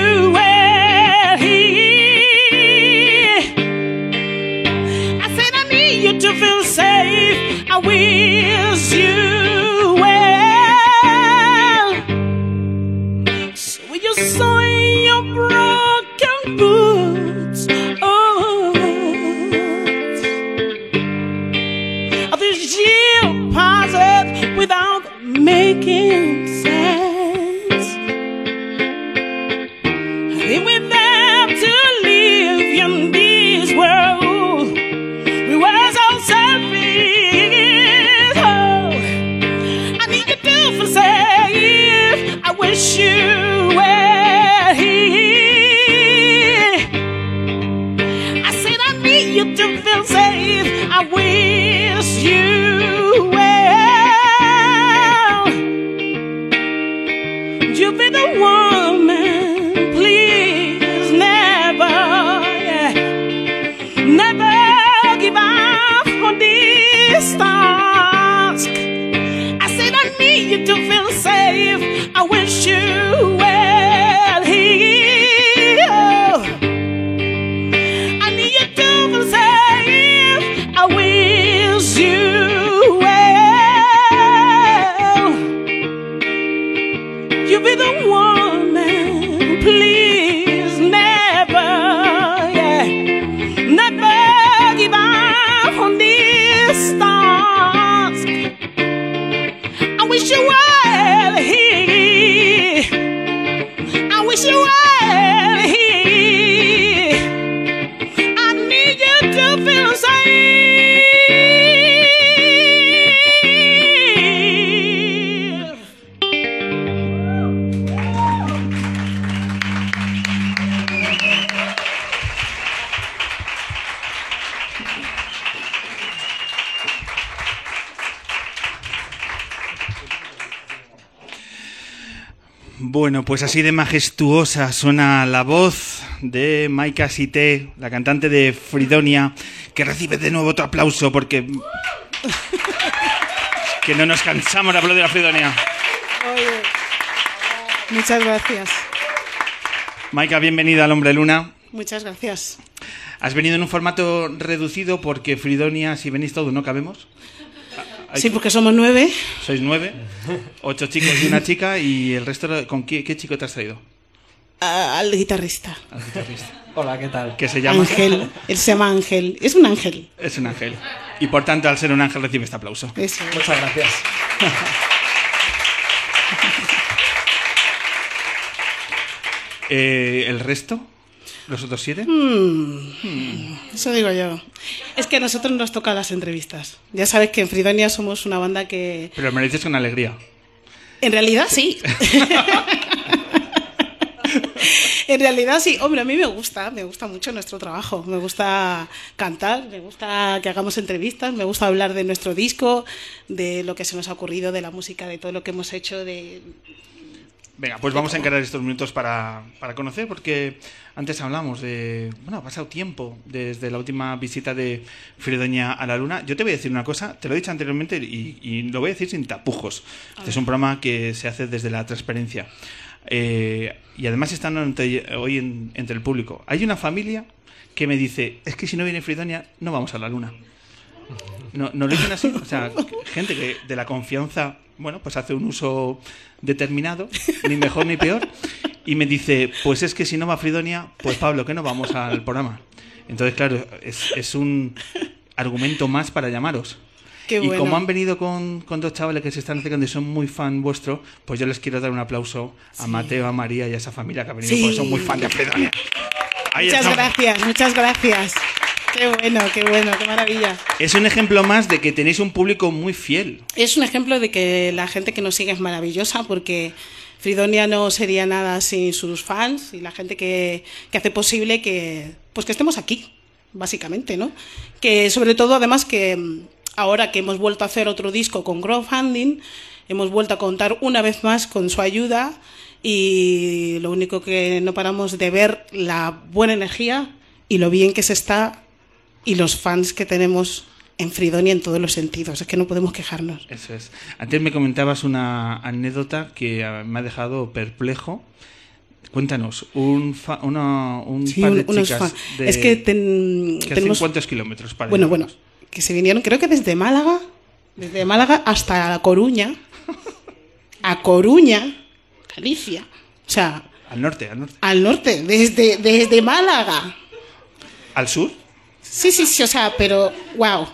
así de majestuosa suena la voz de Maika Sité, la cantante de Fridonia, que recibe de nuevo otro aplauso porque... *laughs* que no nos cansamos de aplaudir a Fridonia. Muchas gracias. Maika, bienvenida al Hombre Luna. Muchas gracias. Has venido en un formato reducido porque Fridonia, si venís todos, no cabemos. Sí, porque somos nueve. Sois nueve, ocho chicos y una chica, y el resto, ¿con qué, qué chico te has traído? a- al guitarrista. al guitarrista, Hola, ¿qué tal? que se llama Ángel. Él se llama Ángel. Es un ángel. Es un ángel. Y por tanto, al ser un ángel, recibe este aplauso. Eso. Muchas gracias. *laughs* Eh, ¿El resto? ¿Los otros siete? Mm, Eso digo yo. Es que a nosotros nos tocan las entrevistas. Ya sabes que en Fridonia somos una banda que... Pero me lo dices con alegría. En realidad sí. *laughs* en realidad sí. Hombre, a mí me gusta, me gusta mucho nuestro trabajo. Me gusta cantar, me gusta que hagamos entrevistas, me gusta hablar de nuestro disco, de lo que se nos ha ocurrido, de la música, de todo lo que hemos hecho, de... Venga, pues vamos a encarar estos minutos para, para conocer, porque antes hablamos de. Bueno, ha pasado tiempo desde la última visita de Fridoña a la Luna. Yo te voy a decir una cosa, te lo he dicho anteriormente y, y lo voy a decir sin tapujos. Este es un programa que se hace desde la transparencia. Eh, y además están entre- hoy en- entre el público. Hay una familia que me dice: Es que si no viene Fridoña, no vamos a la Luna. No, no lo dicen así. O sea, gente que de la confianza, bueno, pues hace un uso determinado, ni mejor ni peor, y me dice, pues es que si no va Fridonia, pues Pablo, que no vamos al programa. Entonces, claro, es, es un argumento más para llamaros. Qué y bueno. como han venido con, con dos chavales que se están acercando y son muy fan vuestro, pues yo les quiero dar un aplauso a Mateo, a María y a esa familia que ha venido Sí. porque son muy fan de Fridonia. Ahí muchas gracias, muchas gracias. Qué bueno, qué bueno, qué maravilla. Es un ejemplo más de que tenéis un público muy fiel. Es un ejemplo de que la gente que nos sigue es maravillosa porque Fridonia no sería nada sin sus fans y la gente que, que hace posible que pues que estemos aquí, básicamente, ¿no? Que sobre todo además que mm, ahora que hemos vuelto a hacer otro disco con crowdfunding, hemos vuelto a contar una vez más con su ayuda y lo único que no paramos de ver la buena energía y lo bien que se está y los fans que tenemos en Fridonia en todos los sentidos. Es que no podemos quejarnos. Eso es. Antes me comentabas una anécdota que ah, me ha dejado perplejo. Cuéntanos, un, fa- una- un Sí, par de chicas de- Es que ten- que hacen tenemos... cuántos kilómetros para Bueno, bueno, que se vinieron, creo que desde Málaga, desde Málaga hasta La Coruña, a Coruña, Galicia, o sea, Al norte, al norte. al norte, desde, desde Málaga. ¿Al sur? Sí, sí, sí, o sea, pero, wow.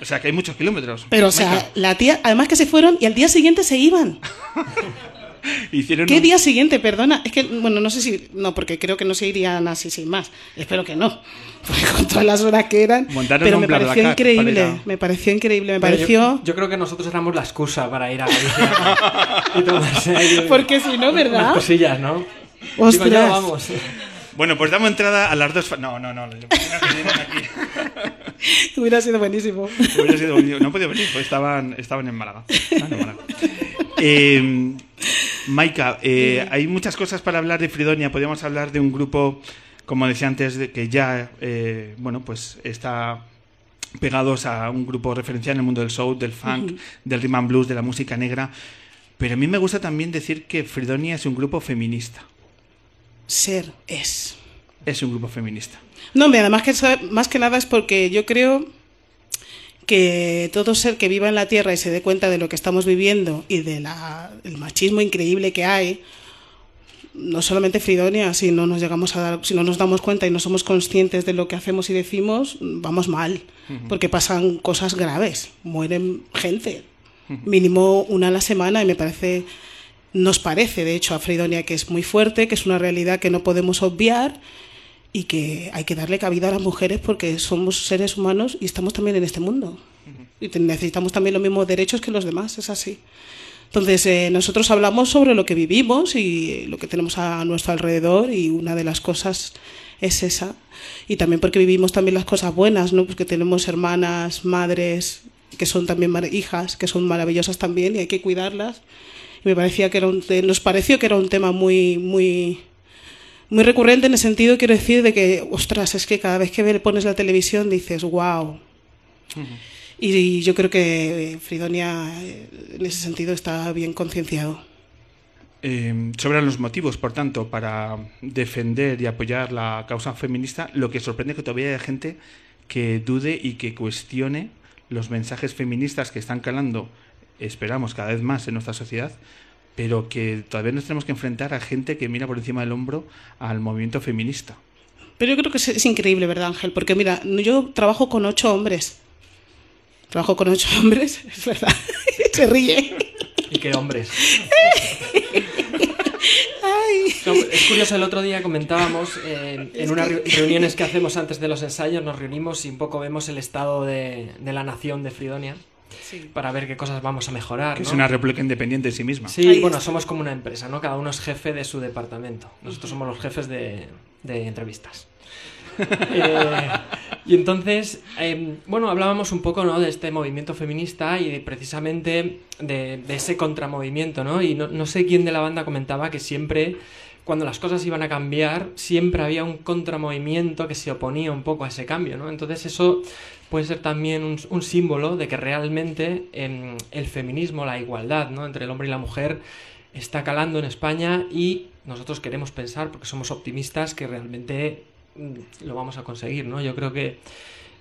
O sea, que hay muchos kilómetros. Pero, o sea, la tía, además que se fueron y al día siguiente se iban. *laughs* Hicieron ¿Qué un- día siguiente? Perdona. Es que, bueno, no sé si. No, porque creo que no se irían así sin más. Espero que no. *laughs* Porque con todas las horas que eran. Montaron pero un me pareció increíble. Me pareció increíble. Me Pero yo- pareció. Yo, creo que nosotros éramos la excusa para ir a Galicia. y tomarse ahí *laughs* Porque si no, ¿verdad? Unas cosillas, ¿no? Ostras. Digo, ya vamos. Bueno, pues damos entrada a las dos... No, no, no. que aquí. *laughs* Hubiera sido buenísimo. Hubiera sido bonito. No han podido venir, pues estaban, estaban en Málaga. Estaban en Málaga. Eh, Maika, eh, hay muchas cosas para hablar de Fridonia. Podríamos hablar de un grupo, como decía antes, de que ya, eh, bueno, pues está pegados a un grupo referencial en el mundo del soul, del funk, del rhythm and blues, de la música negra. Pero a mí me gusta también decir que Fridonia es un grupo feminista. Ser es. Es un grupo feminista. No, hombre, además que más que nada es porque yo creo que todo ser que viva en la Tierra y se dé cuenta de lo que estamos viviendo y del machismo increíble que hay, no solamente Fridonia, si no nos llegamos a dar, si no nos damos cuenta y no somos conscientes de lo que hacemos y decimos, vamos mal, porque pasan cosas graves, mueren gente, mínimo una a la semana y me parece nos parece de hecho a Fridonia que es muy fuerte, que es una realidad que no podemos obviar y que hay que darle cabida a las mujeres porque somos seres humanos y estamos también en este mundo. Y necesitamos también los mismos derechos que los demás, es así. Entonces, eh, nosotros hablamos sobre lo que vivimos y lo que tenemos a nuestro alrededor y una de las cosas es esa. Y también porque vivimos también las cosas buenas, ¿no? Porque tenemos hermanas, madres, que son también hijas, que son maravillosas también y hay que cuidarlas. Y me parecía que era un nos pareció que era un tema muy, muy, muy recurrente en el sentido, quiero decir, de que, ostras, es que cada vez que pones la televisión dices, wow. Y yo creo que Fridonia eh, en ese sentido está bien concienciado. Eh, sobran los motivos, por tanto, para defender y apoyar la causa feminista. Lo que sorprende es que todavía hay gente que dude y que cuestione los mensajes feministas que están calando, esperamos, cada vez más en nuestra sociedad, pero que todavía nos tenemos que enfrentar a gente que mira por encima del hombro al movimiento feminista. Pero yo creo que es, es increíble, ¿verdad, Ángel? Porque mira, yo trabajo con ocho hombres. Trabajo con ocho *laughs* hombres, es verdad. *laughs* Se ríe. ¿Y qué hombres? *laughs* No, es curioso, el otro día comentábamos, eh, en unas re- reuniones que hacemos antes de los ensayos, nos reunimos y un poco vemos el estado de, de la nación de Fridonia para ver qué cosas vamos a mejorar. Que es ¿no? una república independiente en sí misma. Sí, bueno, somos como una empresa, ¿no? Cada uno es jefe de su departamento. Nosotros somos los jefes de, de entrevistas. *laughs* Eh, y entonces, eh, bueno, hablábamos un poco, ¿no? De este movimiento feminista y de, precisamente de, de ese contramovimiento, ¿no? Y no, no sé quién de la banda comentaba que siempre, cuando las cosas iban a cambiar, siempre había un contramovimiento que se oponía un poco a ese cambio, ¿no? Entonces eso puede ser también un, símbolo de que realmente em, el feminismo, la igualdad, ¿no? Entre el hombre y la mujer está calando en España y nosotros queremos pensar, porque somos optimistas, que realmente mm, lo vamos a conseguir, ¿no? Yo creo que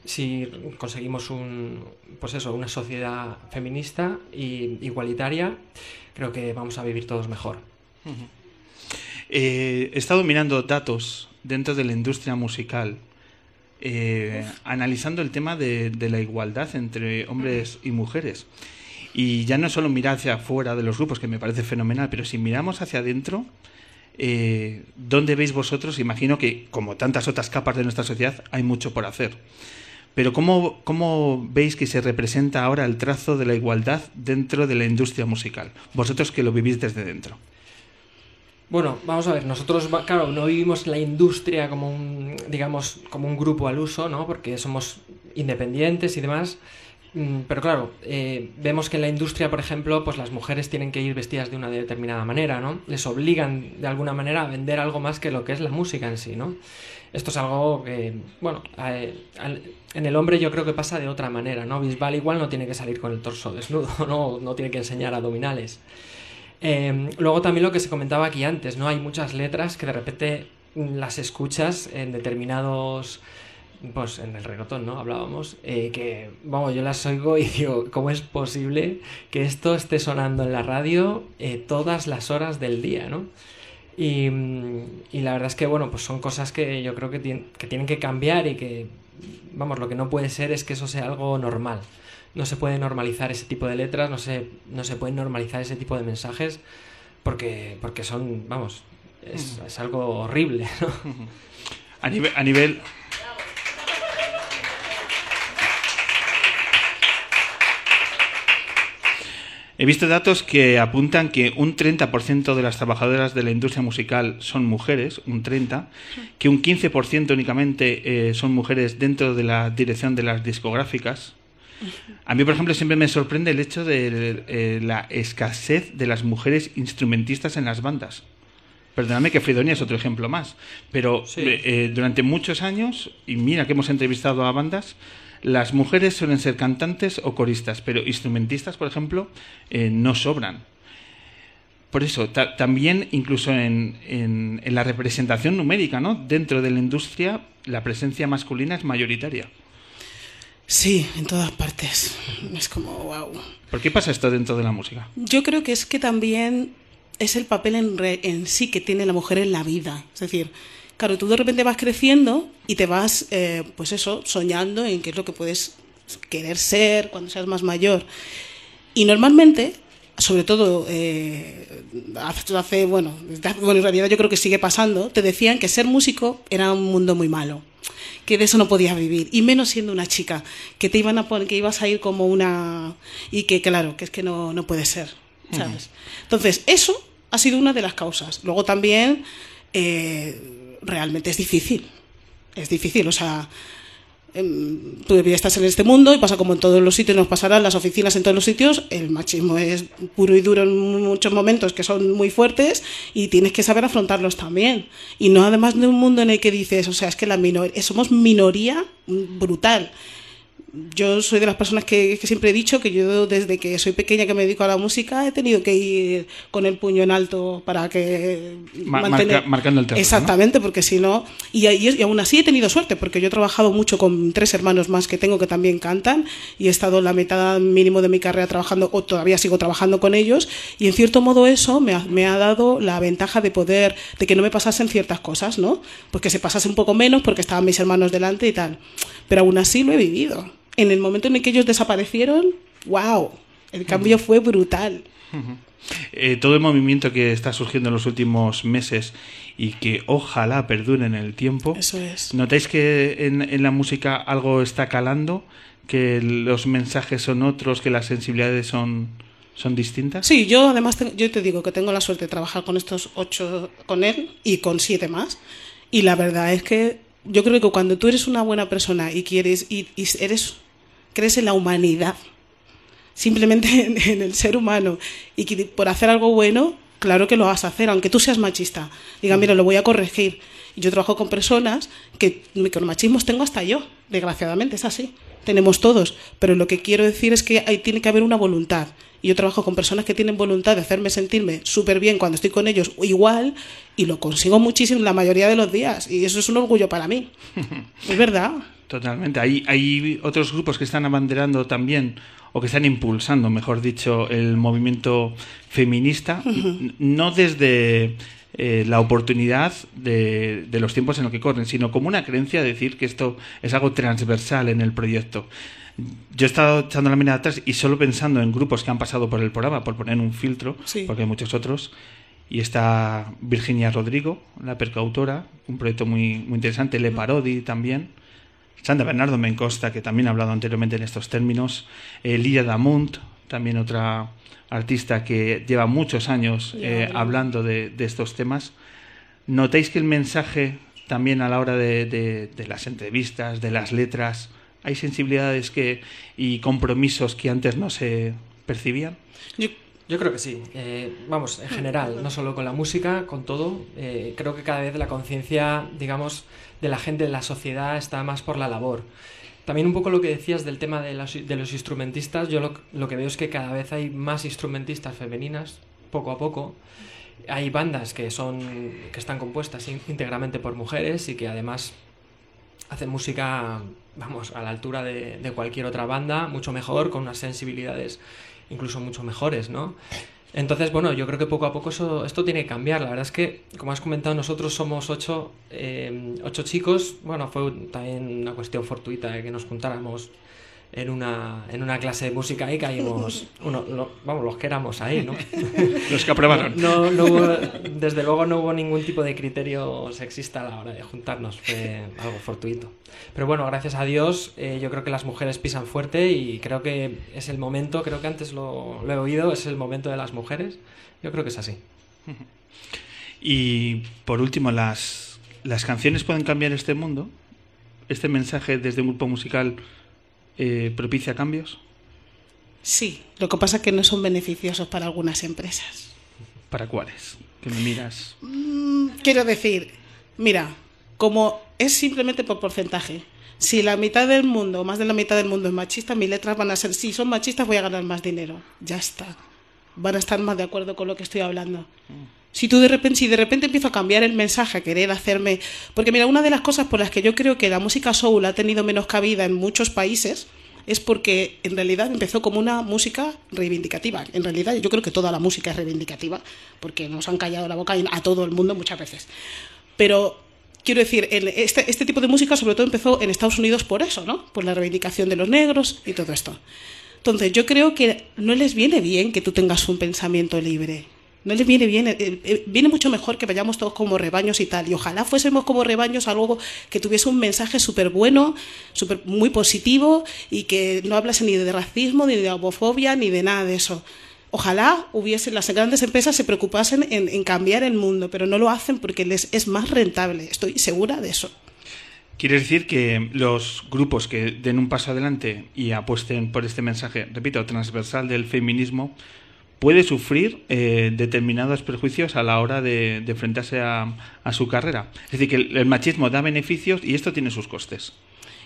si conseguimos un, pues eso, una sociedad feminista y igualitaria, creo que vamos a vivir todos mejor. Eh, he estado mirando datos dentro de la industria musical, eh, analizando el tema de, de la igualdad entre hombres y mujeres. Y ya no solo mirar hacia afuera de los grupos, que me parece fenomenal, pero si miramos hacia adentro, eh, ¿dónde veis vosotros? Imagino que, como tantas otras capas de nuestra sociedad, hay mucho por hacer. Pero ¿cómo, ¿cómo veis que se representa ahora el trazo de la igualdad dentro de la industria musical? Vosotros que lo vivís desde dentro. Bueno, vamos a ver, nosotros, claro, no vivimos la industria como un, digamos, como un grupo al uso, ¿no? Porque somos independientes y demás. Mm, Pero claro, eh, vemos que en la industria, por ejemplo, pues las mujeres tienen que ir vestidas de una determinada manera, ¿no? Les obligan de alguna manera a vender algo más que lo que es la música en sí, ¿no? Esto es algo que, bueno, en el hombre yo creo que pasa de otra manera, ¿no? Bisbal igual no tiene que salir con el torso desnudo, *laughs* no, no tiene que enseñar abdominales. Eh, luego también lo que se comentaba aquí antes, ¿no? Hay muchas letras que de repente las escuchas en determinados, pues en el reggaetón, ¿no? Hablábamos, eh, que, vamos, yo las oigo y *laughs* digo, ¿cómo es posible que esto esté sonando en la radio eh, todas las horas del día, ¿no? Y, mm, y la verdad es que, bueno, pues son cosas que yo creo que, tien- que tienen que cambiar y que, vamos, lo que no puede ser es que eso sea algo normal. No se puede normalizar ese tipo de letras, no se, no se puede normalizar ese tipo de mensajes porque, porque son, vamos, es, es algo horrible, ¿no? A nivel, a nivel, He visto datos que apuntan que un 30% de las trabajadoras de la industria musical son mujeres, un 30%, que un 15% únicamente eh, son mujeres dentro de la dirección de las discográficas. A mí, por ejemplo, siempre me sorprende el hecho de eh, la escasez de las mujeres instrumentistas en las bandas. Perdóname que Fridonia es otro ejemplo más, pero Sí. eh, eh, durante muchos años, y mira que hemos entrevistado a bandas, las mujeres suelen ser cantantes o coristas, pero instrumentistas, por ejemplo, eh, no sobran. Por eso, ta- también incluso en, en- en la representación numérica, ¿no? Dentro de la industria, la presencia masculina es mayoritaria. Sí, en todas partes. Es como, wow. ¿Por qué pasa esto dentro de la música? Yo creo que es que también es el papel en, re- en sí que tiene la mujer en la vida. Es decir, claro, tú de repente vas creciendo y te vas, eh, pues eso, soñando en qué es lo que puedes querer ser cuando seas más mayor. Y normalmente, sobre todo eh, hace, bueno, bueno, en realidad yo creo que sigue pasando, te decían que ser músico era un mundo muy malo que de eso no podías vivir y menos siendo una chica que te iban a poner que ibas a ir como una y que claro que es que no, no puede ser sabes entonces eso ha sido una de las causas. Luego también eh, realmente es difícil es difícil o sea tú ya estás en este mundo y pasa como en todos los sitios, nos pasará en las oficinas en todos los sitios, el machismo es puro y duro en muchos momentos que son muy fuertes y tienes que saber afrontarlos también. Y no además de un mundo en el que dices, o sea, es que la minor somos minoría brutal. Yo soy de las personas que, que, siempre he dicho que yo desde que soy pequeña que me dedico a la música he tenido que ir con el puño en alto para que Ma mantener... marca, marcando el terreno, exactamente ¿no? porque si no y, y, y, aún así he tenido suerte porque yo he trabajado mucho con tres hermanos más que tengo que también cantan y he estado la mitad mínimo de mi carrera trabajando o todavía sigo trabajando con ellos y en cierto modo eso me ha, me ha dado la ventaja de poder de que no me pasasen ciertas cosas no pues que se pasase un poco menos porque estaban mis hermanos delante y tal pero aún así lo he vivido en el momento en el que ellos desaparecieron, wow, el cambio uh -huh. fue brutal. Uh -huh. eh, todo el movimiento que está surgiendo en los últimos meses y que ojalá perdure en el tiempo. Eso es. ¿Notáis que en, en, la música algo está calando? ¿Que los mensajes son otros? ¿Que las sensibilidades son, son distintas? Sí, yo además te, yo te digo que tengo la suerte de trabajar con estos ocho, con él y con siete más. Y la verdad es que yo creo que cuando tú eres una buena persona y quieres y, y eres crees en la humanidad, simplemente *laughs* en, en, el ser humano, y que por hacer algo bueno, claro que lo vas a hacer, aunque tú seas machista. Diga, mira, lo voy a corregir. Yo trabajo con personas que micromachismos tengo hasta yo, desgraciadamente, es así. Tenemos todos, pero lo que quiero decir es que hay, tiene que haber una voluntad. Y yo trabajo con personas que tienen voluntad de hacerme sentirme súper bien cuando estoy con ellos, igual, y lo consigo muchísimo la mayoría de los días. Y eso es un orgullo para mí. *laughs* es verdad. Totalmente. Hay, hay otros grupos que están abanderando también, o que están impulsando, mejor dicho, el movimiento feminista, uh -huh. no desde eh, la oportunidad de, de, los tiempos en los que corren, sino como una creencia de decir que esto es algo transversal en el proyecto. Yo he estado echando la mirada atrás y solo pensando en grupos que han pasado por el programa, por poner un filtro, sí. porque hay muchos otros, y está Virginia Rodrigo, la percautora, un proyecto muy, muy interesante, Le Parodi también, Sandra Bernardo Mencosta, que también ha hablado anteriormente en estos términos, eh, Lidia Damunt, también otra artista que lleva muchos años eh, hablando de, de, estos temas. ¿Notáis que el mensaje también a la hora de, de, de, las entrevistas, de las letras, hay sensibilidades que, y compromisos que antes no se percibían? Yo, yo creo que sí. Eh, vamos, en general, no solo con la música, con todo. Eh, creo que cada vez la conciencia, digamos, de la gente, de la sociedad, está más por la labor. También un poco lo que decías del tema de, de los instrumentistas, yo lo, lo, que veo es que cada vez hay más instrumentistas femeninas, poco a poco. Hay bandas que, son, que están compuestas íntegramente por mujeres y que además hacen música, vamos, a la altura de, de cualquier otra banda, mucho mejor, con unas sensibilidades incluso mucho mejores, ¿no? Entonces, bueno, yo creo que poco a poco eso, esto tiene que cambiar. La verdad es que, como has comentado, nosotros somos ocho, eh, ocho chicos. Bueno, fue también una cuestión fortuita de que nos juntáramos en una, en una clase de música y caímos, *laughs* uno, lo, vamos, los que éramos ahí, ¿no? *laughs* los que aprobaron. No, no, hubo, desde luego no hubo ningún tipo de criterio sexista a la hora de juntarnos, fue algo fortuito. Pero bueno, gracias a Dios, eh, yo creo que las mujeres pisan fuerte y creo que es el momento, creo que antes lo, lo he oído, es el momento de las mujeres. Yo creo que es así. Y por último, las, las canciones pueden cambiar este mundo. Este mensaje desde un grupo musical eh, propicia cambios? Sí, lo que pasa es que no son beneficiosos para algunas empresas. ¿Para cuáles? Que me miras. Mm, quiero decir, mira, como es simplemente por porcentaje. Si la mitad del mundo, más de la mitad del mundo es machista, mis letras van a ser, si son machistas voy a ganar más dinero. Ya está. Van a estar más de acuerdo con lo que estoy hablando. Si tú de repente, empiezo a cambiar el mensaje, a querer hacerme. Porque mira, una de las cosas por las que yo creo que la música soul ha tenido menos cabida en muchos países es porque en realidad empezó como una música reivindicativa. En realidad yo creo que toda la música es reivindicativa, porque nos han callado la boca a todo el mundo muchas veces. Pero quiero decir, este, este tipo de música sobre todo empezó en Estados Unidos por eso, ¿no? Por la reivindicación de los negros y todo esto. Entonces yo creo que no les viene bien que tú tengas un pensamiento libre. No les viene bien, eh, viene mucho mejor que vayamos todos como rebaños y tal. Y ojalá fuésemos como rebaños algo que tuviese un mensaje súper bueno, super, muy positivo y que no hablase ni de racismo, ni de homofobia, ni de nada de eso. Ojalá hubiese, las grandes empresas se preocupasen en, en cambiar el mundo, pero no lo hacen porque les es más rentable. Estoy segura de eso. Quiere decir que los grupos que den un paso adelante y apuesten por este mensaje, repito, transversal del feminismo, puede sufrir eh, determinados perjuicios a la hora de, enfrentarse a, a, su carrera. Es decir, que el, machismo da beneficios y esto tiene sus costes.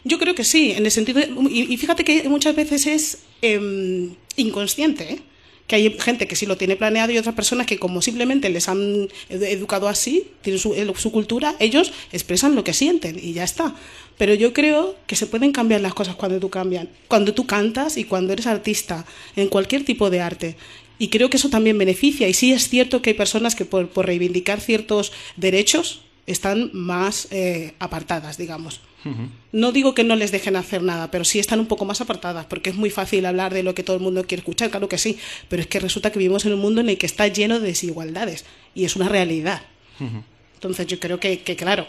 Yo creo que sí, en el sentido. de- y, y fíjate que muchas veces es em, inconsciente, ¿eh? que hay gente que sí lo tiene planeado y otras personas que como simplemente les han edu- educado así, tienen su, su cultura, ellos expresan lo que sienten y ya está. Pero yo creo que se pueden cambiar las cosas cuando tú cambian, cuando tú cantas y cuando eres artista, en cualquier tipo de arte. Y creo que eso también beneficia. Y sí es cierto que hay personas que por, por reivindicar ciertos derechos están más eh, apartadas, digamos. No digo que no les dejen hacer nada, pero sí están un poco más apartadas, porque es muy fácil hablar de lo que todo el mundo quiere escuchar, claro que sí, pero es que resulta que vivimos en un mundo en el que está lleno de desigualdades, y es una realidad. Entonces yo creo que, que, claro,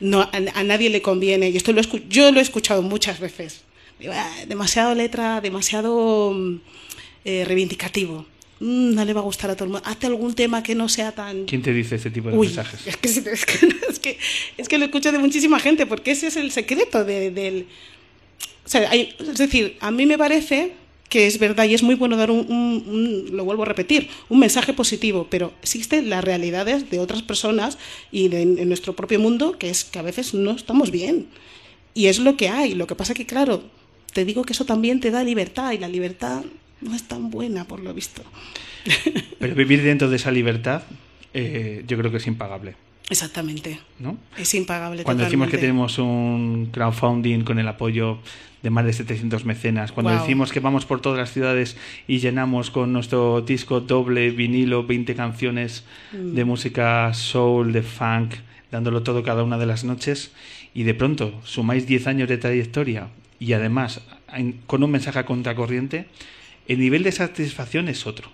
no, a, a nadie le conviene, y esto lo yo lo he escuchado muchas veces, "Ah, demasiado letra, demasiado mm, eh, reivindicativo. Mm, no le va a gustar a todo el mundo. Hazte algún tema que no sea tan... ¿Quién te dice ese tipo de Uy, mensajes? es que, es, que, es, que, es que lo escucho de muchísima gente, porque ese es el secreto de- del... O sea, hay- es decir, a mí me parece que es verdad y es muy bueno dar un, un- un- lo vuelvo a repetir, un mensaje positivo, pero existen las realidades de otras personas y de, en nuestro propio mundo que es que a veces no estamos bien. Y es lo que hay. Lo que pasa que, claro, te digo que eso también te da libertad y la libertad no es tan buena, por lo visto. *laughs* Pero vivir dentro de esa libertad, eh, yo creo que es impagable, Exactamente. ¿no? Es impagable. Cuando decimos que tenemos un crowdfunding con el apoyo de más de 700 mecenas, cuando decimos que vamos por todas las ciudades y llenamos con nuestro disco doble, vinilo, 20 canciones Mm. de música soul, de funk, dándolo todo cada una de las noches, y de pronto sumáis 10 años de trayectoria y además con un mensaje a contracorriente, el nivel de satisfacción es otro.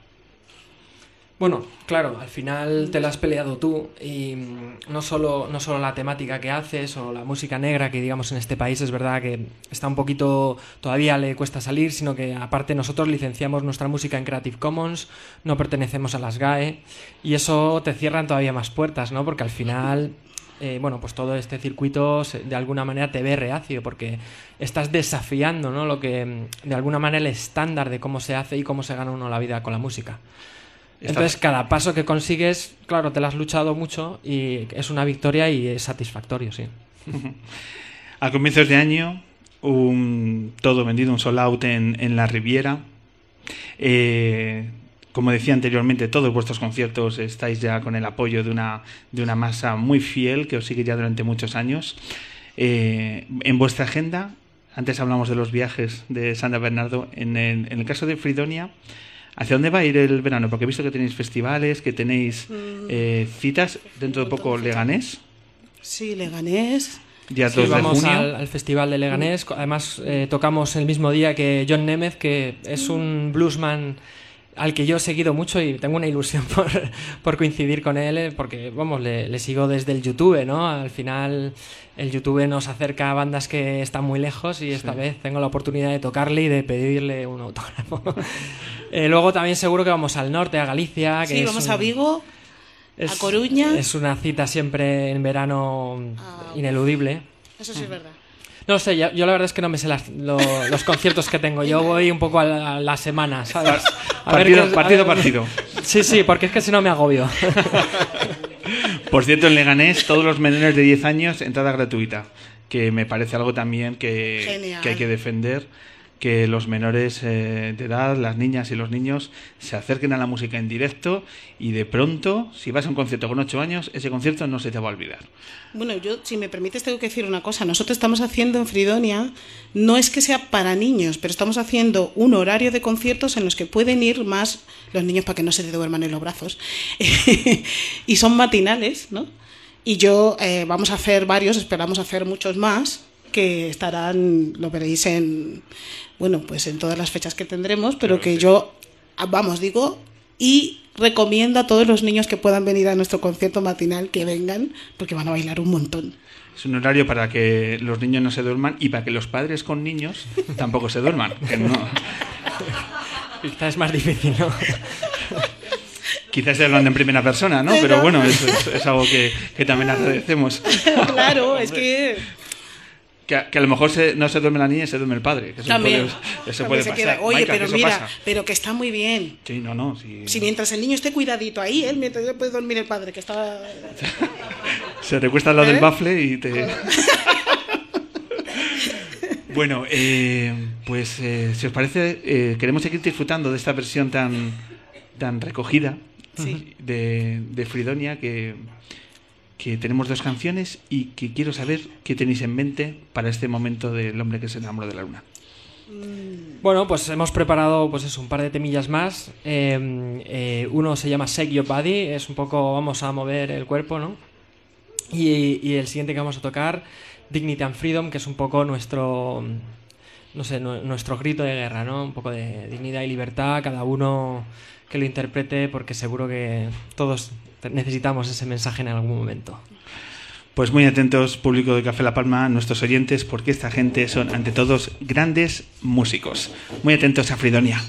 Bueno, claro, al final te la has peleado tú y mm, no solo, no solo la temática que haces o la música negra que digamos en este país es verdad que está un poquito, todavía le cuesta salir, sino que aparte nosotros licenciamos nuestra música en Creative Commons, no pertenecemos a las GAE y eso te cierran todavía más puertas, ¿no? Porque al final... eh, bueno, pues todo este circuito de alguna manera te ve reacio porque estás desafiando, ¿no? Lo que mm, de alguna manera el estándar de cómo se hace y cómo se gana uno la vida con la música. Entonces, cada paso que consigues, claro, te lo has luchado mucho y es una victoria y es satisfactorio, sí. *laughs* A comienzos de año, un, todo vendido, un sold out en, en la Riviera. Eh, como decía anteriormente, todos vuestros conciertos estáis ya con el apoyo de una, de una masa muy fiel que os sigue ya durante muchos años. Eh, en vuestra agenda, antes hablamos de los viajes de Santa Bernardo, en el, en el caso de Fridonia, ¿hacia dónde va a ir el verano? Porque he visto que tenéis festivales, que tenéis eh, citas, dentro de poco Leganés, Sí, Leganés. día Sí, 2 de vamos junio. al, al Festival de Leganés. Además, eh, tocamos el mismo día que John Nemeth, que es un bluesman al que yo he seguido mucho y tengo una ilusión *laughs* por, por coincidir con él, eh, porque, vamos, le, le sigo desde el YouTube, ¿no? Al final, el YouTube nos acerca a bandas que están muy lejos y esta Sí. vez tengo la oportunidad de tocarle y de pedirle un autógrafo. *laughs* Eh, luego también seguro que vamos al norte, a Galicia. Que Sí, vamos un- a Vigo, a es- Coruña. Es una cita siempre en verano Ah, ineludible. Eso sí es verdad. No sé, yo, yo la verdad es que no me sé las- lo- los conciertos que tengo. Yo voy un poco a la, a la semana, ¿sabes? A ver Partido- partido a ver- partido. Sí, sí, porque es que si no me agobio. Por cierto, en Leganés, todos los menores de 10 años, entrada gratuita, que me parece algo también que, que hay que defender, que los menores eh, de edad, las niñas y los niños, se acerquen a la música en directo y de pronto, si vas a un concierto con 8 años, ese concierto no se te va a olvidar. Bueno, yo, si me permites, tengo que decir una cosa. Nosotros estamos haciendo en Fridonia, no es que sea para niños, pero estamos haciendo un horario de conciertos en los que pueden ir más los niños para que no se te duerman en los brazos. *laughs* y son matinales, ¿no? Y yo, eh, vamos a hacer varios, esperamos hacer muchos más, que estarán, lo veréis en, bueno, pues en todas las fechas que tendremos, pero que yo, vamos, digo, y recomiendo a todos los niños que puedan venir a nuestro concierto matinal que vengan, porque van a bailar un montón. Es un horario para que los niños no se duerman y para que los padres con niños tampoco se duerman. que no- *laughs* Quizás es más difícil, ¿no? Quizás esté hablando en primera persona, ¿no? Pero bueno, eso es, es algo que, que también agradecemos. *laughs* claro, es que que, a lo mejor se, no se duerme la niña y se duerme el padre. También. *laughs* Eso puede, puede pasar. Oye, pero mira, pero que está muy bien. Sí, no, no. Si mientras el niño esté cuidadito ahí, él, mientras puede dormir el padre, que está. *laughs* se te cuesta al lado del ¿Eh? bafle y te. *laughs* bueno, eh, pues eh, si os parece, eh, queremos seguir disfrutando de esta versión tan, tan recogida de Fridonia que que tenemos dos canciones y que quiero saber qué tenéis en mente para este momento del hombre que se enamoró de la luna. Mm. Bueno, pues hemos preparado pues eso, un par de temillas más. Em, eh, uno se llama Shake Your Body, es un poco vamos a mover el cuerpo, ¿no? Y, el siguiente que vamos a tocar, Dignity and Freedom, que es un poco nuestro, no sé, nuestro grito de guerra, ¿no? Un poco de dignidad y libertad, cada uno que lo interprete, porque seguro que todos necesitamos ese mensaje en algún momento. Pues muy atentos, público de Café La Palma, nuestros oyentes, porque esta gente son, ante todos, grandes músicos. Muy atentos a Fridonia.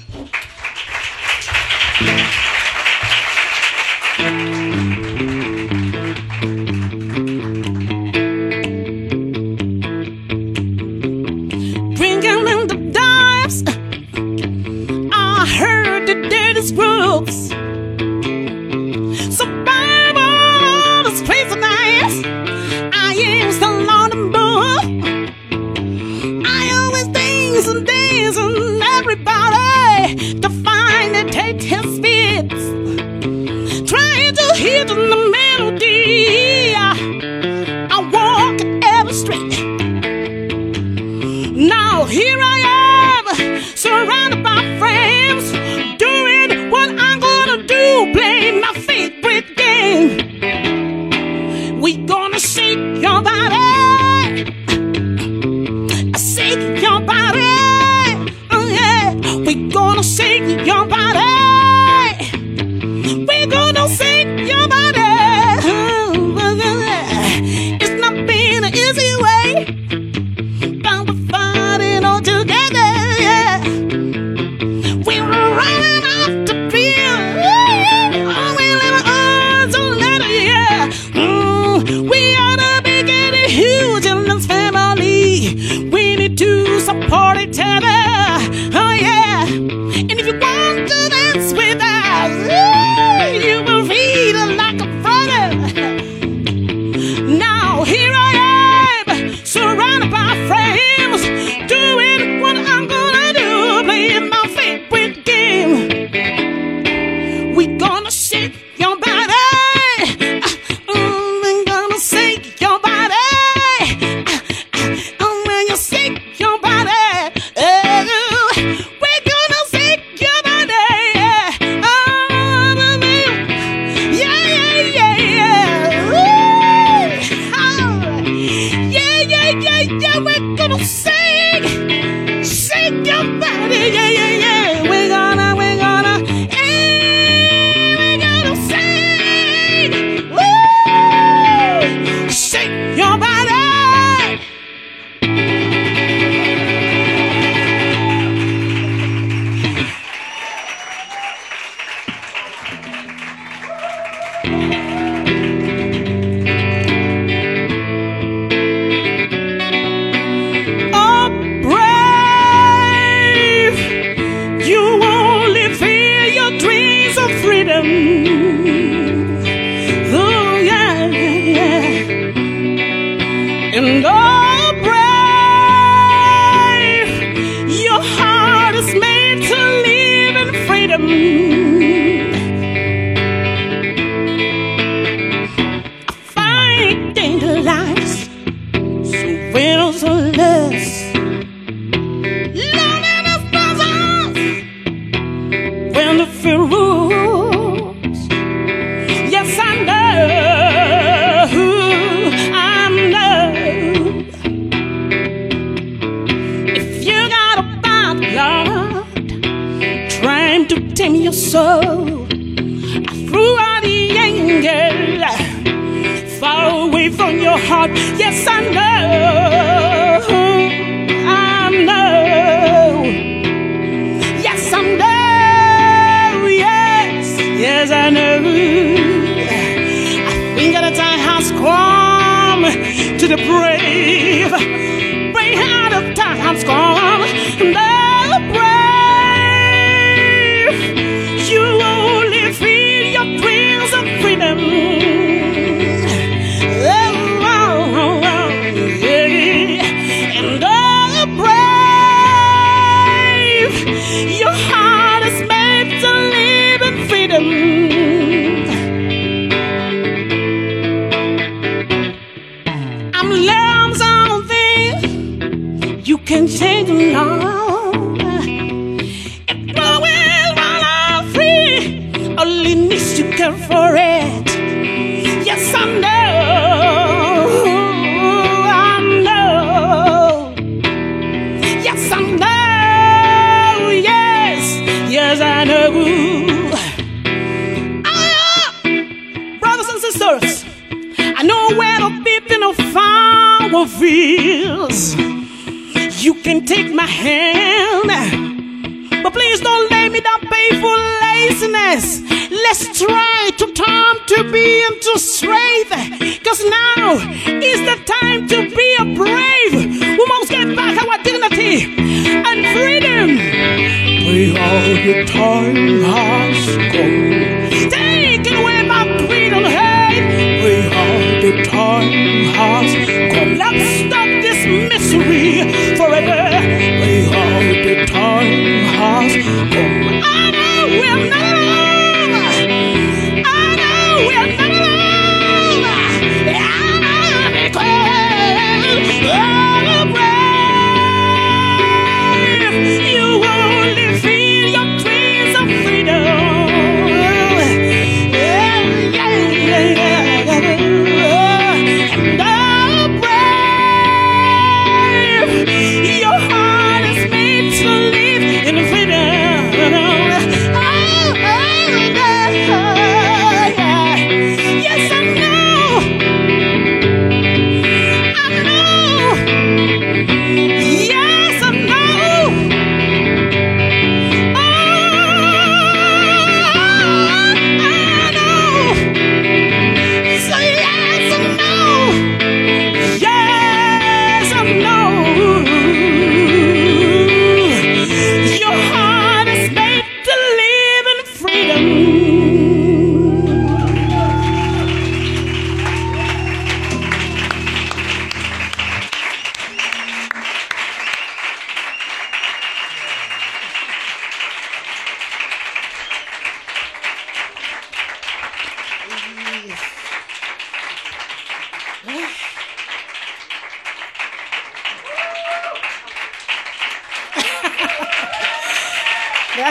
can go.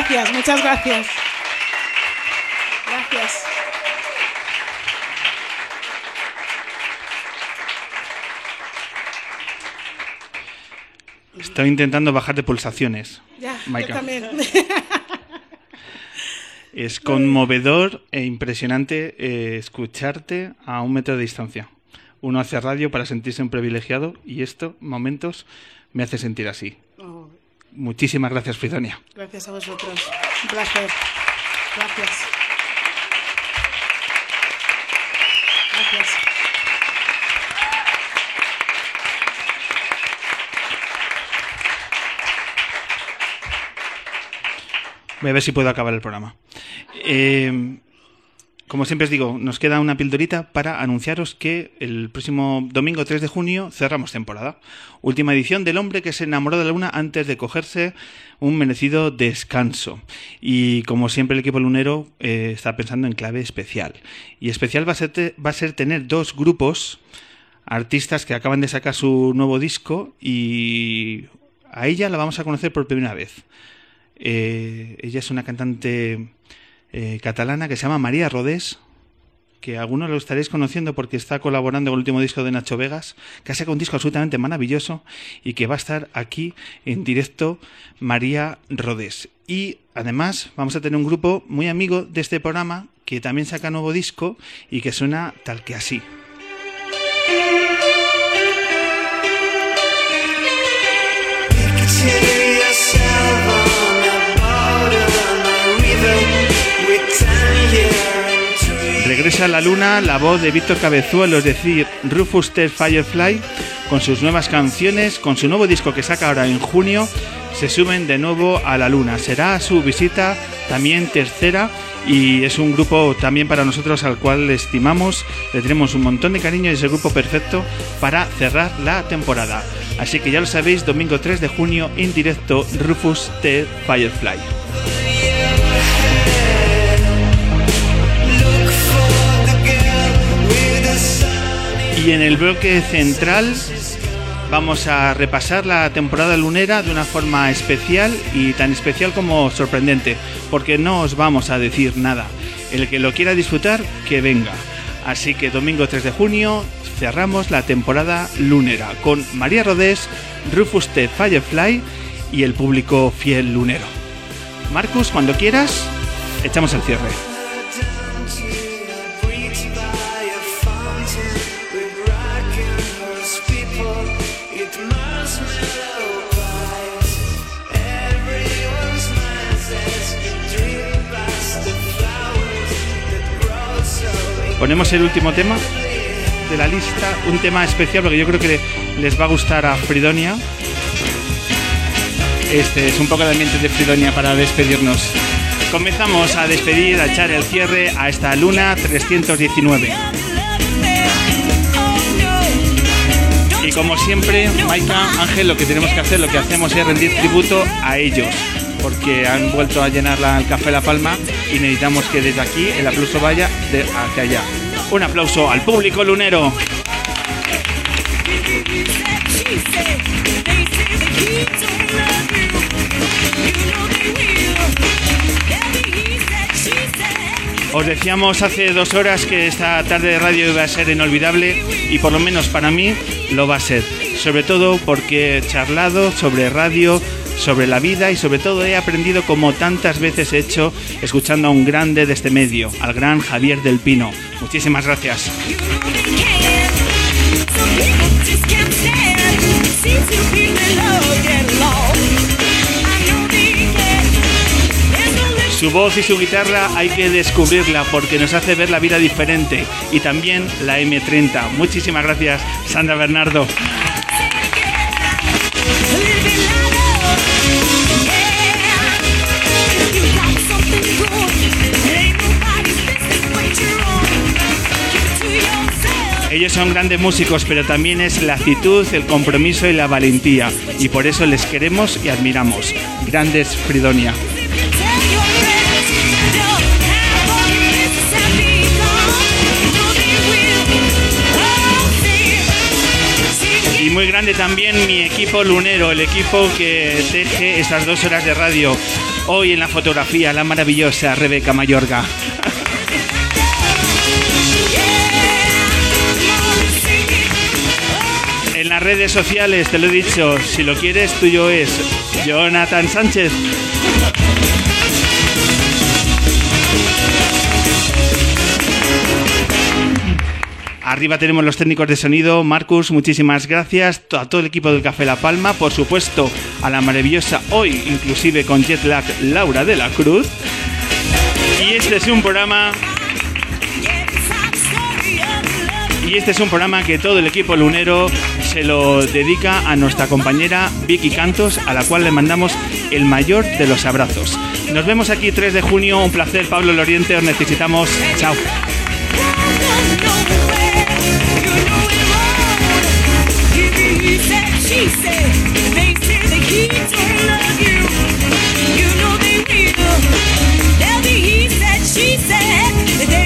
Gracias, muchas gracias. Gracias. Estoy intentando bajar de pulsaciones. Ya, Maika. yo también. *laughs* Es conmovedor e impresionante eh, escucharte a un metro de distancia. Uno hace radio para sentirse un privilegiado y esto, momentos, me hace sentir así. Muchísimas gracias, Fridonia. gracias a vosotros. Un placer. Gracias. Gracias. Voy a ver si puedo acabar el programa. Eh, como siempre os digo, nos queda una pildorita para anunciaros que el próximo domingo 3 de junio cerramos temporada. Última edición del hombre que se enamoró de la luna antes de cogerse un merecido descanso. Y como siempre el equipo lunero eh, está pensando en clave especial. Y especial va a ser, tener dos grupos artistas que acaban de sacar su nuevo disco y a ella la vamos a conocer por primera vez. Eh, ella es una cantante eh, catalana que se llama María Rodés, que algunos lo estaréis conociendo porque está colaborando con el último disco de Nacho Vegas, que ha sacado un disco absolutamente maravilloso y que va a estar aquí en directo María Rodés. Y además vamos a tener un grupo muy amigo de este programa que también saca nuevo disco y que suena tal que así. Regresa a la luna la voz de Víctor Cabezuelo, es decir, Rufus Ted Firefly, con sus nuevas canciones, con su nuevo disco que saca ahora en junio, se suben de nuevo a la luna. Será su visita también tercera y es un grupo también para nosotros al cual estimamos, le tenemos un montón de cariño y es el grupo perfecto para cerrar la temporada. Así que ya lo sabéis, domingo 3 de junio en directo Rufus Ted Firefly. Y en el bloque central vamos a repasar la temporada lunera de una forma especial y tan especial como sorprendente, porque no os vamos a decir nada. El que lo quiera disfrutar, que venga. Así que domingo 3 de junio cerramos la temporada lunera con María Rodés, Rufus T. Firefly y el público fiel lunero. Marcus, cuando quieras, echamos el cierre. Ponemos el último tema de la lista, un tema especial porque yo creo que les va a gustar a Fridonia. Este es un poco de ambiente de Fridonia para despedirnos. Comenzamos a despedir, a echar el cierre a esta luna 319. Y como siempre, Maika, Ángel, lo que tenemos que hacer, lo que hacemos es rendir tributo a ellos, porque han vuelto a llenar la- el café La Palma y necesitamos que desde aquí el aplauso vaya de hacia allá. Un aplauso al público lunero. Os decíamos hace dos horas que esta tarde de radio iba a ser inolvidable y por lo menos para mí lo va a ser. Sobre todo porque he charlado sobre radio, sobre la vida y sobre todo he aprendido como tantas veces he hecho escuchando a un grande de este medio, al gran Javier del Pino. Muchísimas gracias. Su voz y su guitarra hay que descubrirla porque nos hace ver la vida diferente y también la M30. Muchísimas gracias, Sandra Bernardo. Ellos son grandes músicos, pero también es la actitud, el compromiso y la valentía. Y por eso les queremos y admiramos. Grandes Fridonia. Y muy grande también mi equipo lunero, el equipo que teje estas dos horas de radio. Hoy en la fotografía, la maravillosa Rebeca Mayorga. Las redes sociales, te lo he dicho, si lo quieres, tuyo es Jonathan Sánchez. Arriba tenemos los técnicos de sonido. Marcus, muchísimas gracias. A todo el equipo del Café La Palma. Por supuesto, a la maravillosa, hoy inclusive con jet lag, Laura de la Cruz. Y este es un programa y este es un programa que todo el equipo lunero se lo dedica a nuestra compañera Vicky Cantos, a la cual le mandamos el mayor de los abrazos. Nos vemos aquí 3 de junio, un placer, Pablo Loriente, os necesitamos. Chao. she said they.